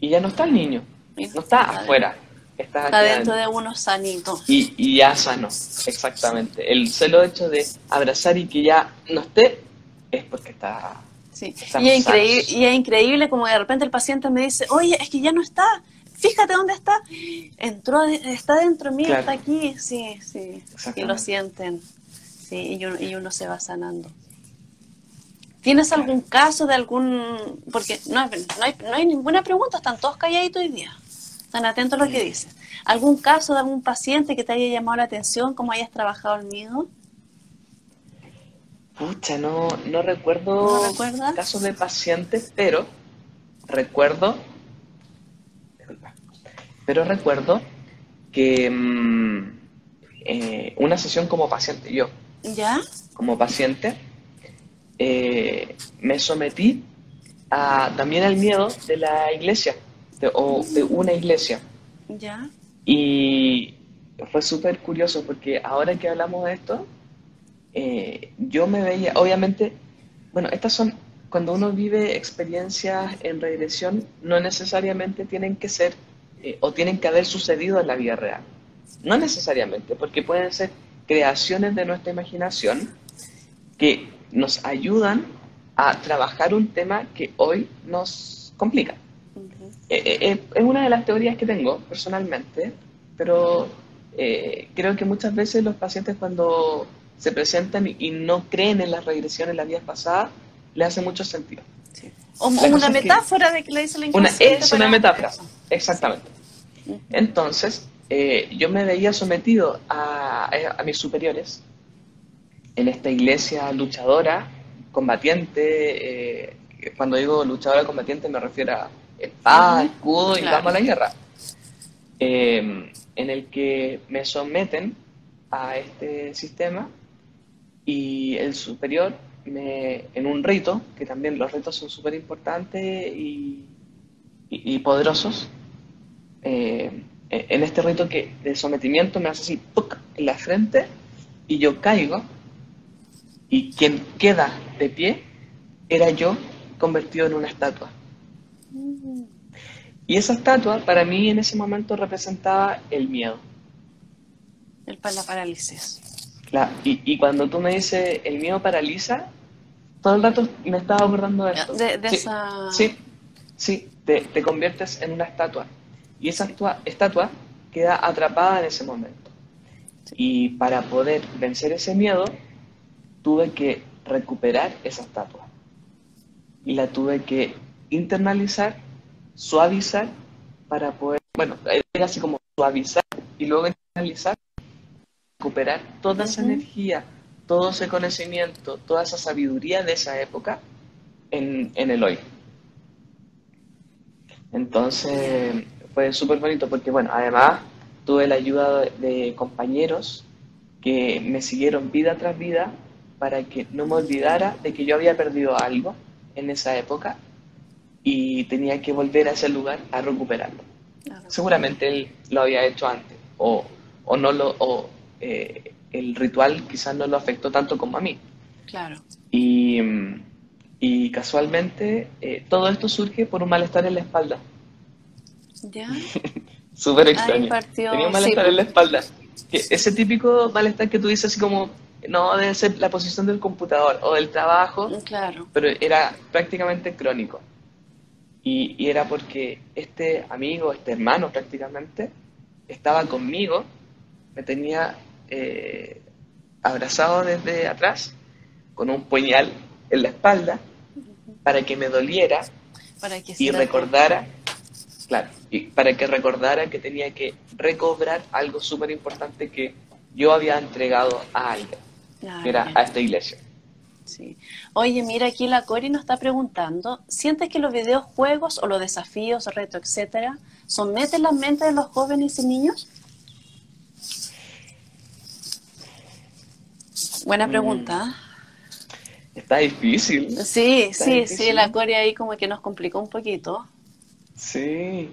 y ya no está el niño, no está afuera. Está, dentro de uno sanito. Y, y, ya sano, exactamente. El solo hecho de abrazar y que ya no esté es porque está... Sí. Y es, increíble, y es increíble como de repente el paciente me dice, oye, es que ya no está, fíjate dónde está. Entró, está dentro mío, está aquí. Sí, sí. Y lo sienten. Sí, y uno, y uno se va sanando. ¿Tienes algún caso de algún...? Porque no, hay, no hay ninguna pregunta, están todos calladitos hoy día. Están atentos a lo que dices. ¿Algún caso de algún paciente que te haya llamado la atención, cómo hayas trabajado el miedo? Pucha, no, no recuerdo casos de pacientes, pero recuerdo, pero recuerdo que mm, eh, una sesión como paciente, yo, ¿Ya? como paciente, eh, me sometí a, también al miedo de la iglesia, o de una iglesia. ¿Ya? Y fue súper curioso porque ahora que hablamos de esto, eh, yo me veía, obviamente, bueno, estas son, cuando uno vive experiencias en regresión, no necesariamente tienen que ser eh, o tienen que haber sucedido en la vida real. No necesariamente, porque pueden ser creaciones de nuestra imaginación que nos ayudan a trabajar un tema que hoy nos complica. Eh, eh, eh, es una de las teorías que tengo personalmente, pero creo que muchas veces los pacientes cuando se presentan y, no creen en las regresiones las vidas pasadas, le hace mucho sentido. O, una metáfora de que le dice la una, Es una metáfora, exactamente. Entonces, yo me veía sometido a, a mis superiores en esta iglesia luchadora, combatiente, eh, cuando digo luchadora combatiente me refiero a espada, escudo y vamos a la guerra, eh, en el que me someten a este sistema y el superior me, en un rito, que también los ritos son súper importantes y, y, poderosos, eh, en este rito que de sometimiento me hace así en la frente y yo caigo y quien queda de pie era yo convertido en una estatua. Y esa estatua para mí en ese momento representaba el miedo. El, la parálisis. y, y, cuando tú me dices el miedo paraliza, todo el rato me estaba acordando de esto. De, esa... sí, sí te, te, conviertes en una estatua. Y esa estatua queda atrapada en ese momento. Y para poder vencer ese miedo, tuve que recuperar esa estatua. Y la tuve que internalizar, suavizar, para poder, bueno, era así como suavizar y luego internalizar, recuperar toda esa energía, todo ese conocimiento, toda esa sabiduría de esa época en, en el hoy. Entonces fue súper bonito porque, bueno, además tuve la ayuda de, compañeros que me siguieron vida tras vida para que no me olvidara de que yo había perdido algo en esa época y tenía que volver a ese lugar a recuperarlo. Seguramente él lo había hecho antes o, o no lo o, eh, el ritual quizás no lo afectó tanto como a mí. Claro. Y, y casualmente eh, todo esto surge por un malestar en la espalda. ¿Ya? Súper extraño. Tenía un malestar en la espalda. ese típico malestar que tú dices así como, no, debe ser la posición del computador o del trabajo. Claro. Pero era prácticamente crónico. Y, y era porque este amigo, este hermano prácticamente, estaba conmigo, me tenía eh, abrazado desde atrás, con un puñal en la espalda, para que me doliera para que y recordara Claro, y para que recordara que tenía que recobrar algo súper importante que yo había entregado a alguien, ah, que era a esta iglesia. Sí. Oye, mira, aquí la Cori nos está preguntando, ¿sientes que los videojuegos o los desafíos, retos, etcétera, someten la mente de los jóvenes y niños? Buena mm. pregunta. Está difícil. Sí, sí, sí, la Cori ahí como que nos complicó un poquito. Sí.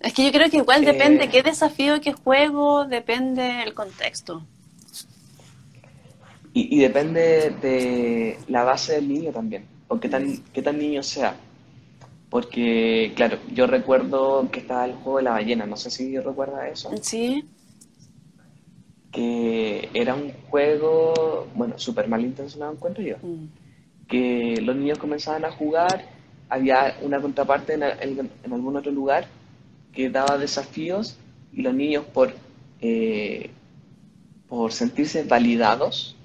Es que yo creo que igual depende eh. qué desafío, qué juego, depende el contexto. Y, depende de la base del niño también, o qué tan, qué tan niño sea. Porque, claro, yo recuerdo que estaba el juego de la ballena, no sé si recuerda eso. Sí. Que era un juego, bueno, súper mal intencionado encuentro yo. Mm. Que los niños comenzaban a jugar había una contraparte en, algún otro lugar que daba desafíos y los niños por, eh, por sentirse validados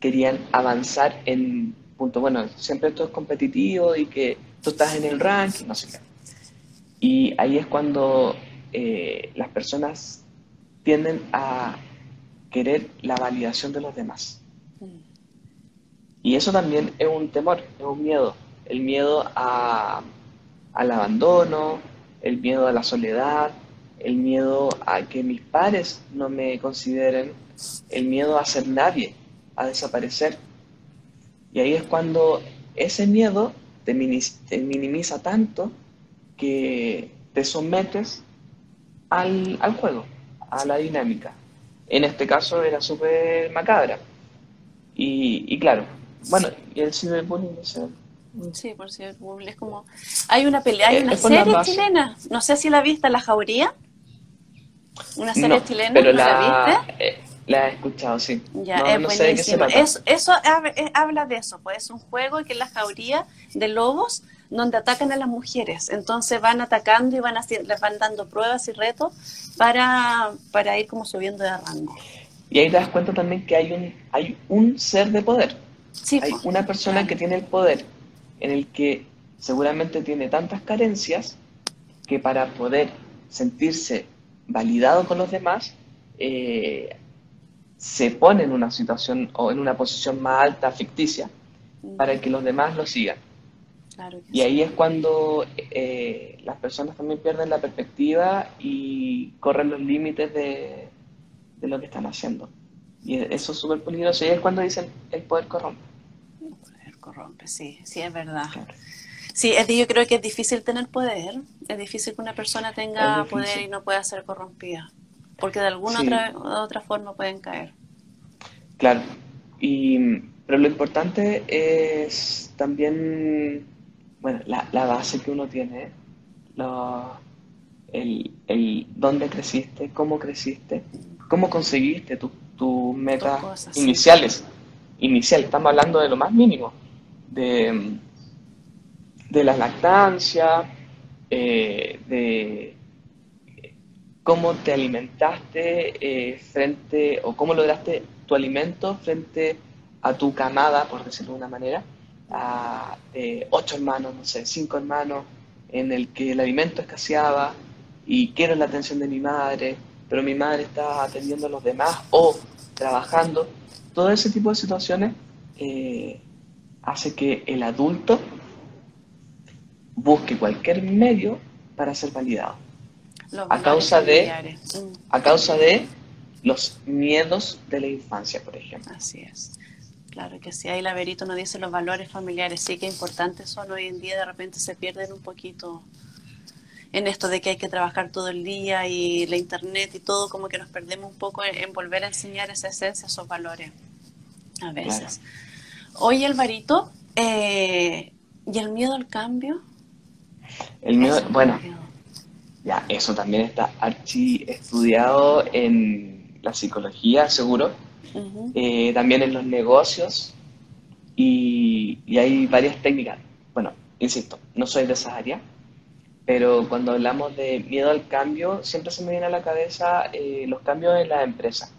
querían avanzar en punto, bueno, siempre esto es competitivo y que tú estás en el ranking, no sé qué. Y ahí es cuando eh, las personas tienden a querer la validación de los demás. Mm. Y eso también es un temor, es un miedo, el miedo a, al abandono, el miedo a la soledad, el miedo a que mis padres no me consideren, el miedo a ser nadie, a desaparecer. Y ahí es cuando ese miedo te, minimiza tanto que te sometes al, juego, a la dinámica. En este caso era súper macabra. Y, y, claro, bueno, y el ciberbullying Sí, por cierto, es como... Hay una pelea, hay una serie chilena, no sé si la viste, La Jauría. Una serie chilena, pero la, viste? Eh, la he escuchado, sí. Ya, es buenísimo. eso, eso eh, habla de eso, pues es un juego que es la jauría de lobos donde atacan a las mujeres. Entonces van atacando y van les van dando pruebas y retos para, para ir como subiendo de rango. Y ahí te das cuenta también que hay un, hay un ser de poder. Sí, hay una persona que tiene el poder en el que seguramente tiene tantas carencias que para poder sentirse validado con los demás, eh, se pone en una situación o en una posición más alta, ficticia, para que los demás lo sigan. y ahí es cuando eh, las personas también pierden la perspectiva y corren los límites de, de lo que están haciendo. Y eso es súper peligroso. Y es cuando dicen el poder corrompe corrompe, sí, sí es verdad. Sí, es, yo creo que es difícil tener poder, es difícil que una persona tenga poder y no pueda ser corrompida, porque de alguna otra, otra forma pueden caer. Claro, y, pero lo importante es también, bueno, la, la base que uno tiene, el, el dónde creciste, cómo creciste, cómo conseguiste tus metas iniciales. Inicial, estamos hablando de lo más mínimo, de, de la lactancia, eh, de cómo te alimentaste eh, frente, o cómo lograste tu alimento frente a tu camada, por decirlo de una manera, de ocho hermanos, no sé, cinco hermanos, en el que el alimento escaseaba y quiero la atención de mi madre, pero mi madre está atendiendo a los demás o trabajando. Todo ese tipo de situaciones eh, hace que el adulto busque cualquier medio para ser validado. a causa, de, a causa de los miedos de la infancia, por ejemplo. Así es. Claro que sí, ahí la Verito nos dice los valores familiares, sí que importantes son hoy en día, de repente se pierden un poquito en esto de que hay que trabajar todo el día y la internet y todo, como que nos perdemos un poco en, volver a enseñar esa esencia, esos valores, a veces. Oye, Alvarito, eh, ¿y el miedo al cambio? El miedo, bueno, ya, eso también está archi estudiado en la psicología, seguro eh, también en los negocios y, hay varias técnicas. Bueno, insisto, no soy de esa área, pero cuando hablamos de miedo al cambio, siempre se me viene a la cabeza eh, los cambios en la empresa.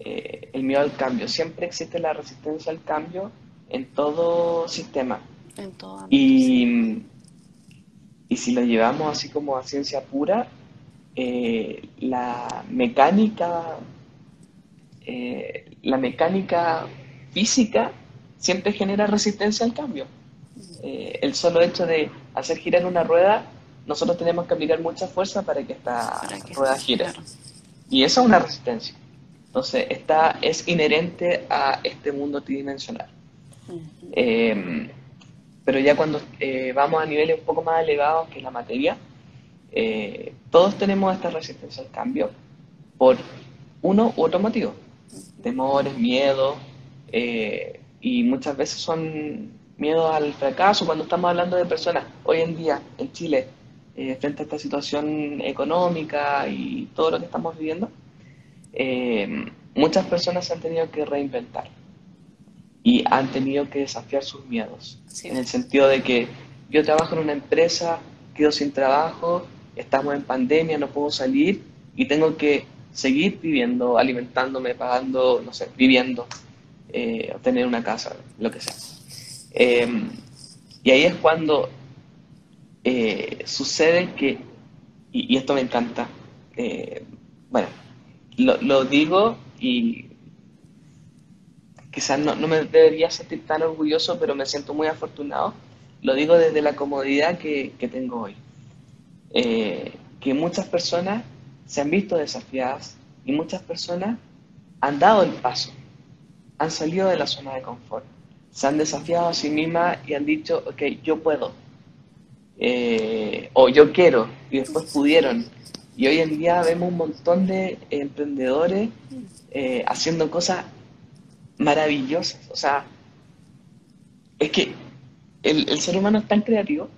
Eh, el miedo al cambio, siempre existe la resistencia al cambio en todo sistema. y, y si lo llevamos así como a ciencia pura, la mecánica eh, la mecánica física siempre genera resistencia al cambio. Eh, el solo hecho de hacer girar una rueda, nosotros tenemos que aplicar mucha fuerza para que esta rueda gire. Y esa es una resistencia. Entonces, esta es inherente a este mundo tridimensional. Eh, pero ya cuando vamos a niveles un poco más elevados que la materia, todos tenemos esta resistencia al cambio por uno u otro motivo. Temores, miedo, eh, y muchas veces son miedos al fracaso. Cuando estamos hablando de personas hoy en día en Chile, eh, frente a esta situación económica y todo lo que estamos viviendo, eh, muchas personas han tenido que reinventar y han tenido que desafiar sus miedos, en el sentido de que yo trabajo en una empresa, quedo sin trabajo, estamos en pandemia, no puedo salir y tengo que seguir viviendo, alimentándome, pagando, no sé, viviendo, eh, tener una casa, lo que sea. Em, y ahí es cuando eh, sucede que, y, esto me encanta, eh, bueno, lo, digo y quizás no, me debería sentir tan orgulloso, pero me siento muy afortunado. Lo digo desde la comodidad que, que tengo hoy. que muchas personas se han visto desafiadas y muchas personas han dado el paso, han salido de la zona de confort, se han desafiado a sí mismas y han dicho, ok, yo puedo, eh, o yo quiero, y después pudieron. Y hoy en día vemos un montón de emprendedores eh, haciendo cosas maravillosas. O sea, es que el, el, ser humano es tan creativo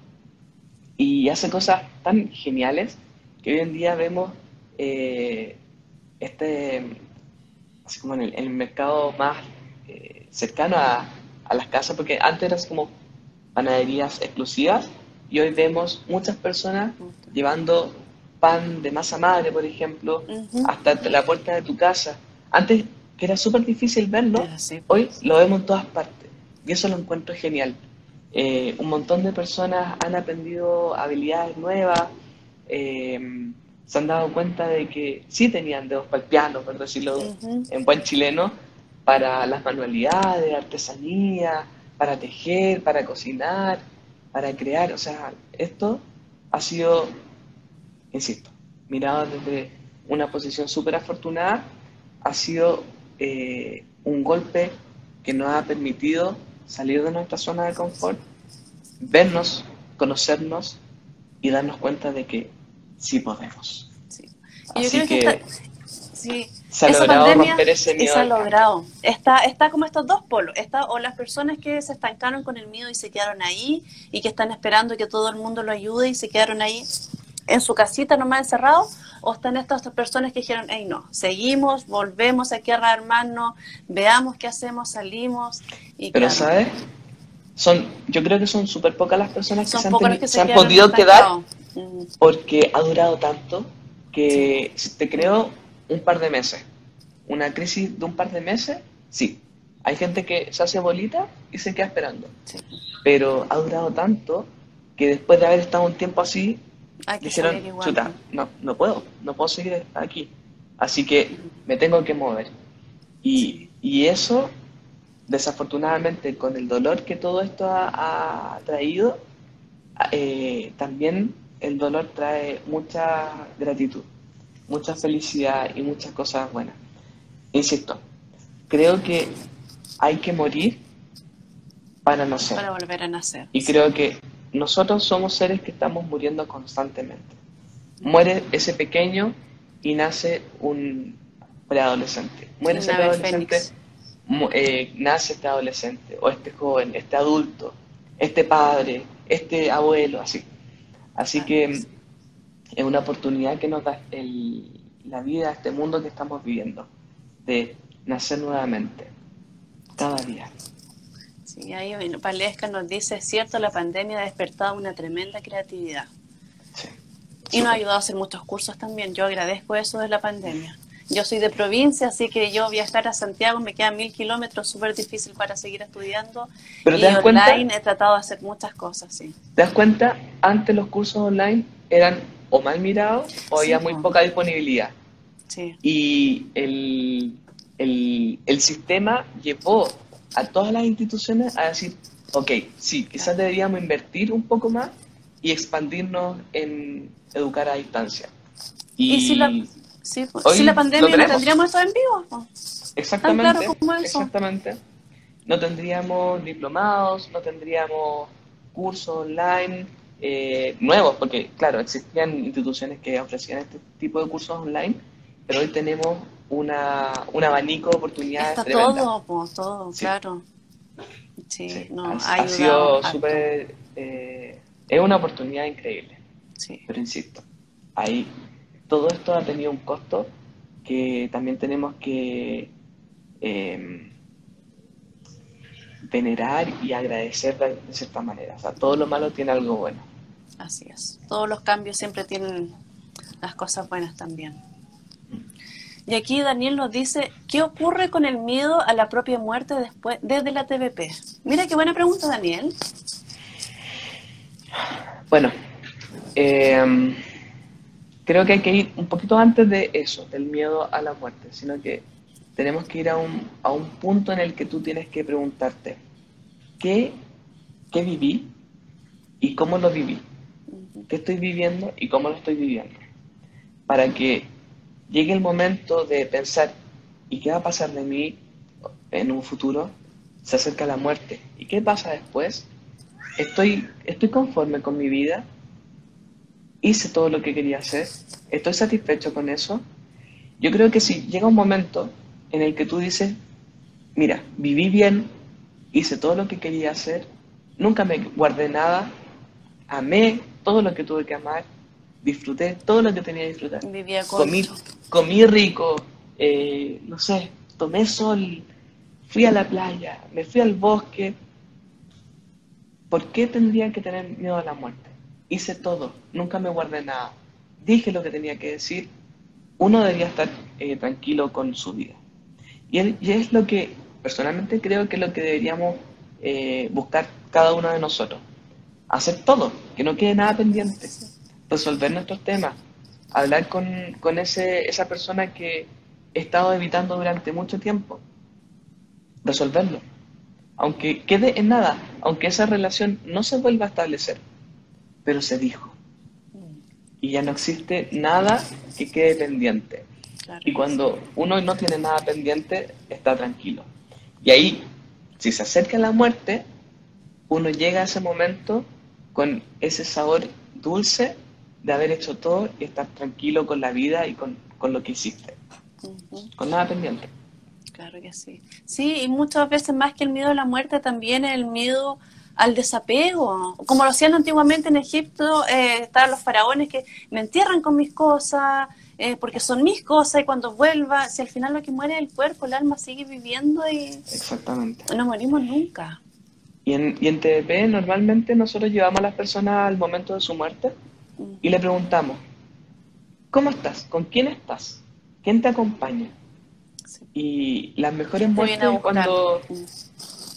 y hace cosas tan geniales que hoy en día vemos eh, este, así como en el, mercado más eh, cercano a, las casas, porque antes eran como panaderías exclusivas y hoy vemos muchas personas llevando pan de masa madre, por ejemplo, hasta la puerta de tu casa. Antes, que era súper difícil verlo, hoy lo vemos en todas partes. Y eso lo encuentro genial. Eh, un montón de personas han aprendido habilidades nuevas. Eh, se han dado cuenta de que sí tenían dedos para el piano, por decirlo en buen chileno, para las manualidades, artesanía, para tejer, para cocinar, para crear. O sea, esto ha sido, insisto, mirado desde una posición súper afortunada, ha sido eh, un golpe que nos ha permitido salir de nuestra zona de confort vernos, conocernos y darnos cuenta de que sí podemos. Sí. Yo Así creo que, que esta- sí, se ha esa logrado pandemia romper ese miedo se ha logrado. Está, está como estos dos polos. Está, o las personas que se estancaron con el miedo y se quedaron ahí y que están esperando que todo el mundo lo ayude y se quedaron ahí en su casita nomás encerrados. O están estas otras personas que dijeron, hey, no, seguimos, volvemos aquí a rearmarnos, veamos qué hacemos, salimos. Y Pero claro, ¿sabes? Son, yo creo que son súper pocas las personas que se han, que se se podido quedar. Mm, porque ha durado tanto que si te creo un par de meses. Una crisis de un par de meses, sí. Hay gente que se hace bolita y se queda esperando. sí. Pero ha durado tanto que después de haber estado un tiempo así, dijeron, chuta, no, no puedo, no puedo seguir aquí. Así que me tengo que mover. Y, y eso, desafortunadamente, con el dolor que todo esto ha, ha traído, eh, también el dolor trae mucha gratitud, mucha felicidad y muchas cosas buenas. Insisto, creo que hay que morir para nacer. Para volver a nacer. Y creo que nosotros somos seres que estamos muriendo constantemente. Muere ese pequeño y nace un preadolescente. Muere ese preadolescente, eh, nace este adolescente, o este joven, este adulto, este padre, este abuelo, así. Así Así que es. es una oportunidad que nos da el- la vida, este mundo que estamos viviendo, de nacer nuevamente, cada día. Sí, ahí bueno, Palesca nos dice, es cierto, la pandemia ha despertado una tremenda creatividad Sí. y nos ha ayudado a hacer muchos cursos también. Yo agradezco eso de la pandemia. Yo soy de provincia, así que yo viajar a Santiago me quedan mil kilómetros, súper difícil para seguir estudiando. Pero y te das cuenta- online he tratado de hacer muchas cosas, sí. ¿Te das cuenta? Antes los cursos online eran o mal mirados o Sí, había muy po. poca disponibilidad. Sí, Y el, el, el sistema llevó a todas las instituciones a decir, ok, sí, quizás deberíamos invertir un poco más y expandirnos en educar a distancia. y, si, la, pues, si la pandemia no tendríamos esto en vivo. pues. Exactamente, Tan claro como eso. exactamente. No tendríamos diplomados, no tendríamos cursos online eh, nuevos, porque claro, existían instituciones que ofrecían este tipo de cursos online, pero hoy tenemos una, un abanico de oportunidades Está tremenda. todo, pues, todo, Sí. claro. Sí, Sí, no, ha, ha, sido súper... eh, es una oportunidad increíble, Sí. pero insisto, ahí todo esto ha tenido un costo que también tenemos que eh, venerar y agradecer de, de cierta manera. O sea, todo lo malo tiene algo bueno. Así es. Todos los cambios siempre tienen las cosas buenas también. Y aquí Daniel nos dice, ¿qué ocurre con el miedo a la propia muerte después desde la TVP? Mira qué buena pregunta, Daniel. Bueno, eh, creo que hay que ir un poquito antes de eso, del miedo a la muerte, sino que tenemos que ir a un, a un punto en el que tú tienes que preguntarte, ¿qué, qué viví y cómo lo viví? ¿Qué estoy viviendo y cómo lo estoy viviendo? Para que llegue el momento de pensar, ¿y qué va a pasar de mí en un futuro? Se acerca la muerte. ¿Y qué pasa después? ¿Estoy, estoy conforme con mi vida? ¿Hice todo lo que quería hacer? ¿Estoy satisfecho con eso? Yo creo que si llega un momento en el que tú dices, mira, viví bien, hice todo lo que quería hacer, nunca me guardé nada, amé todo lo que tuve que amar, disfruté todo lo que tenía que disfrutar. Vivía. Comí, comí rico, eh, no sé, tomé sol, fui a la playa, me fui al bosque. ¿Por qué tendría que tener miedo a la muerte? Hice todo, nunca me guardé nada, dije lo que tenía que decir. Uno debería estar eh, tranquilo con su vida. Y, el- y es lo que personalmente creo que es lo que deberíamos eh, buscar cada uno de nosotros. Hacer todo, que no quede nada pendiente. Resolver nuestros temas. Hablar con, con ese, esa persona que he estado evitando durante mucho tiempo. Resolverlo. Aunque quede en nada, aunque esa relación no se vuelva a establecer. Pero se dijo. Y ya no existe nada que quede pendiente. Y cuando uno no tiene nada pendiente, está tranquilo. Y ahí, si se acerca la muerte, uno llega a ese momento con ese sabor dulce de haber hecho todo y estar tranquilo con la vida y con, lo que hiciste. Con nada pendiente. Claro que sí. Sí, y muchas veces más que el miedo a la muerte, también el miedo al desapego. Como lo hacían antiguamente en Egipto, eh, estaban los faraones que me entierran con mis cosas, eh, porque son mis cosas, y cuando vuelva, si al final lo que muere es el cuerpo, el alma sigue viviendo y Exactamente. no morimos nunca. Y en, y en TDP normalmente nosotros llevamos a las personas al momento de su muerte y le preguntamos, ¿cómo estás? ¿Con quién estás? ¿Quién te acompaña? Y las mejores muertes es cuando,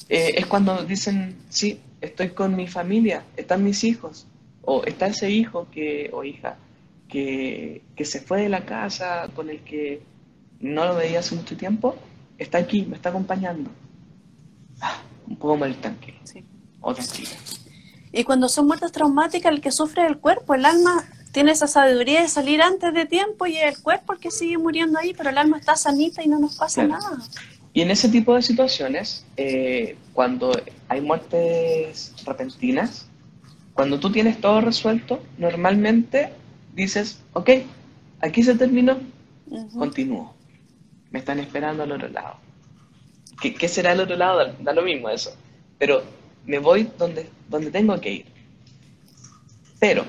eh, es cuando dicen, sí, estoy con mi familia, están mis hijos, o está ese hijo que, o hija que, que se fue de la casa con el que no lo veía hace mucho tiempo, está aquí, me está acompañando. Ah, un poco mal tranquilo. Sí. O tranquilo. Y cuando son muertes traumáticas, el que sufre es el cuerpo, el alma tiene esa sabiduría de salir antes de tiempo y el cuerpo el que sigue muriendo ahí, pero el alma está sanita y no nos pasa nada. Y en ese tipo de situaciones, eh, cuando hay muertes repentinas, cuando tú tienes todo resuelto, normalmente dices, ok, aquí se terminó, continúo. Me están esperando al otro lado. ¿Qué, será el otro lado? Da, lo mismo eso. Pero me voy donde, donde tengo que ir. Pero,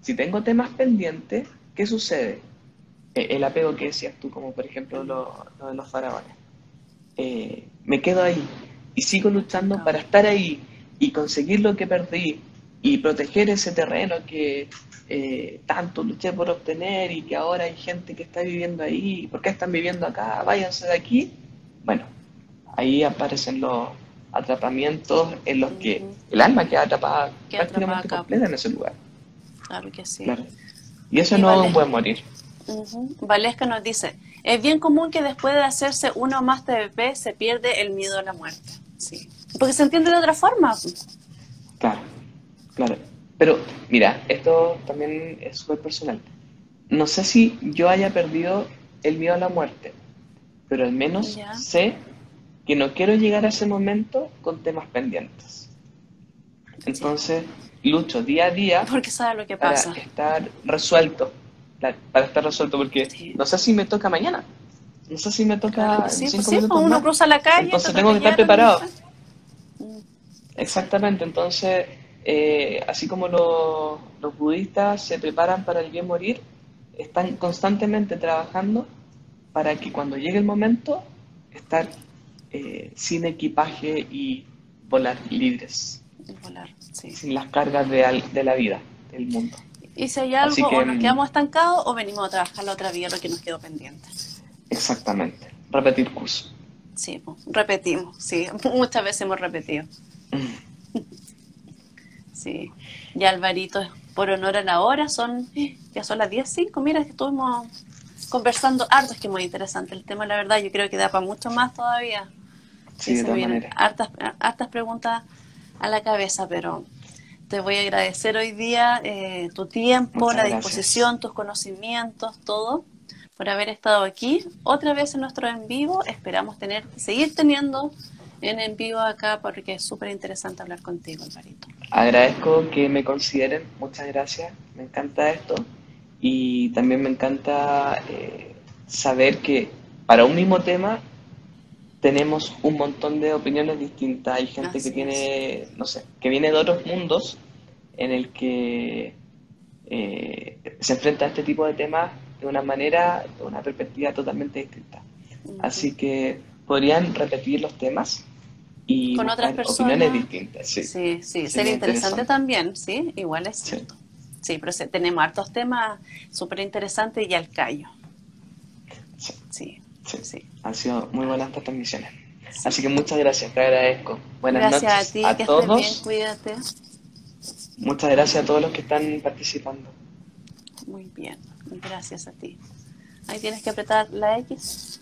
si tengo temas pendientes, ¿qué sucede? Eh, el apego que decías tú, como por ejemplo lo, de los faraones. Eh, me quedo ahí y sigo luchando para estar ahí y conseguir lo que perdí y proteger ese terreno que eh, tanto luché por obtener y que ahora hay gente que está viviendo ahí. ¿Por qué están viviendo acá? Váyanse de aquí. Bueno, ahí aparecen los atrapamientos en los que el alma queda atrapada prácticamente completa en ese lugar. Claro que sí. Y eso no es un buen morir. Valesca nos dice, es bien común que después de hacerse uno más TVP se pierde el miedo a la muerte. Sí. Porque se entiende de otra forma. Claro, claro. Pero mira, esto también es súper personal. No sé si yo haya perdido el miedo a la muerte, pero al menos sé que no quiero llegar a ese momento con temas pendientes. Entonces, lucho día a día porque sabe lo que pasa. para estar resuelto, para estar resuelto, porque no sé si me toca mañana, no sé si me toca sí, pues sí, pues uno cruza la calle, entonces tengo que estar preparado. Exactamente, entonces, eh, así como los budistas se preparan para el bien morir, están constantemente trabajando para que cuando llegue el momento, estar eh, sin equipaje y volar libres. Volar, sí. Sin las cargas de, de, la vida, del mundo. Y si hay algo, o nos quedamos estancados o venimos a trabajar la otra vida lo que nos quedó pendiente. Exactamente. Repetir curso. Sí, repetimos, sí. Muchas veces hemos repetido. Mm. sí. Ya Alvarito, por honor a la hora, son ya son las 10.05. Mira, que estuvimos conversando harto, es que muy interesante el tema, la verdad. Yo creo que da para mucho más todavía. Sí, de hartas, hartas preguntas a la cabeza, pero te voy a agradecer hoy día eh, tu tiempo, la disposición, tus conocimientos, todo, por haber estado aquí otra vez en nuestro en vivo. Esperamos tener, seguir teniendo en en vivo acá porque es súper interesante hablar contigo, Alvarito. Agradezco que me consideren, muchas gracias, me encanta esto. Y también me encanta eh, saber que para un mismo tema tenemos un montón de opiniones distintas. Hay gente que tiene, no sé, que viene de otros mundos en el que eh, se enfrenta a este tipo de temas de una manera, de una perspectiva totalmente distinta. Así que podrían repetir los temas y con otras personas opiniones distintas. Sí, sí, sí. sería interesante, también, sí, igual es cierto. Sí, pero tenemos hartos temas súper interesantes y al callo. Sí. Sí. Han sido muy buenas estas transmisiones. Así que muchas gracias, te agradezco. Buenas noches a, ti, a todos. Bien, cuídate. Muchas gracias a todos los que están participando. Muy bien, gracias a ti. Ahí tienes que apretar la X.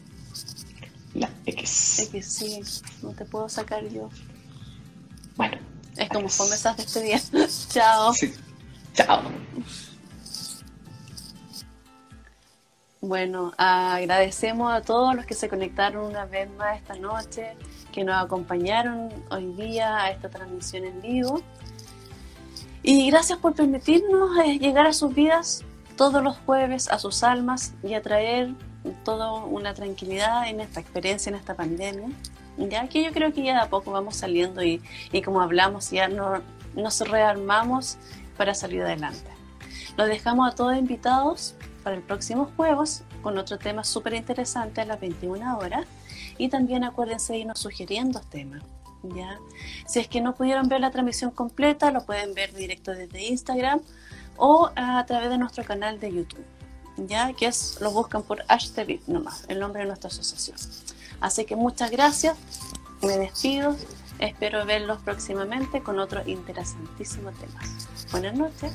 La X. X, sí, no te puedo sacar yo. Bueno. Es como fue de este día. Chao. Sí. Chao. Bueno, agradecemos a todos los que se conectaron una vez más esta noche, que nos acompañaron hoy día a esta transmisión en vivo. Y gracias por permitirnos eh, llegar a sus vidas todos los jueves, a sus almas y a traer toda una tranquilidad en esta experiencia, en esta pandemia. Ya que yo creo que ya de a poco vamos saliendo y, y como hablamos, ya no, nos rearmamos para salir adelante. Los dejamos a todos invitados para el próximo jueves con otro tema súper interesante a las 21 horas. Y también acuérdense de irnos sugiriendo temas. ¿ya? Si es que no pudieron ver la transmisión completa, lo pueden ver directo desde Instagram o a través de nuestro canal de YouTube. ¿ya? Que es, lo buscan por hashtag nomás, el nombre de nuestra asociación. Así que muchas gracias, me despido, espero verlos próximamente con otro interesantísimo temas. Buenas noches.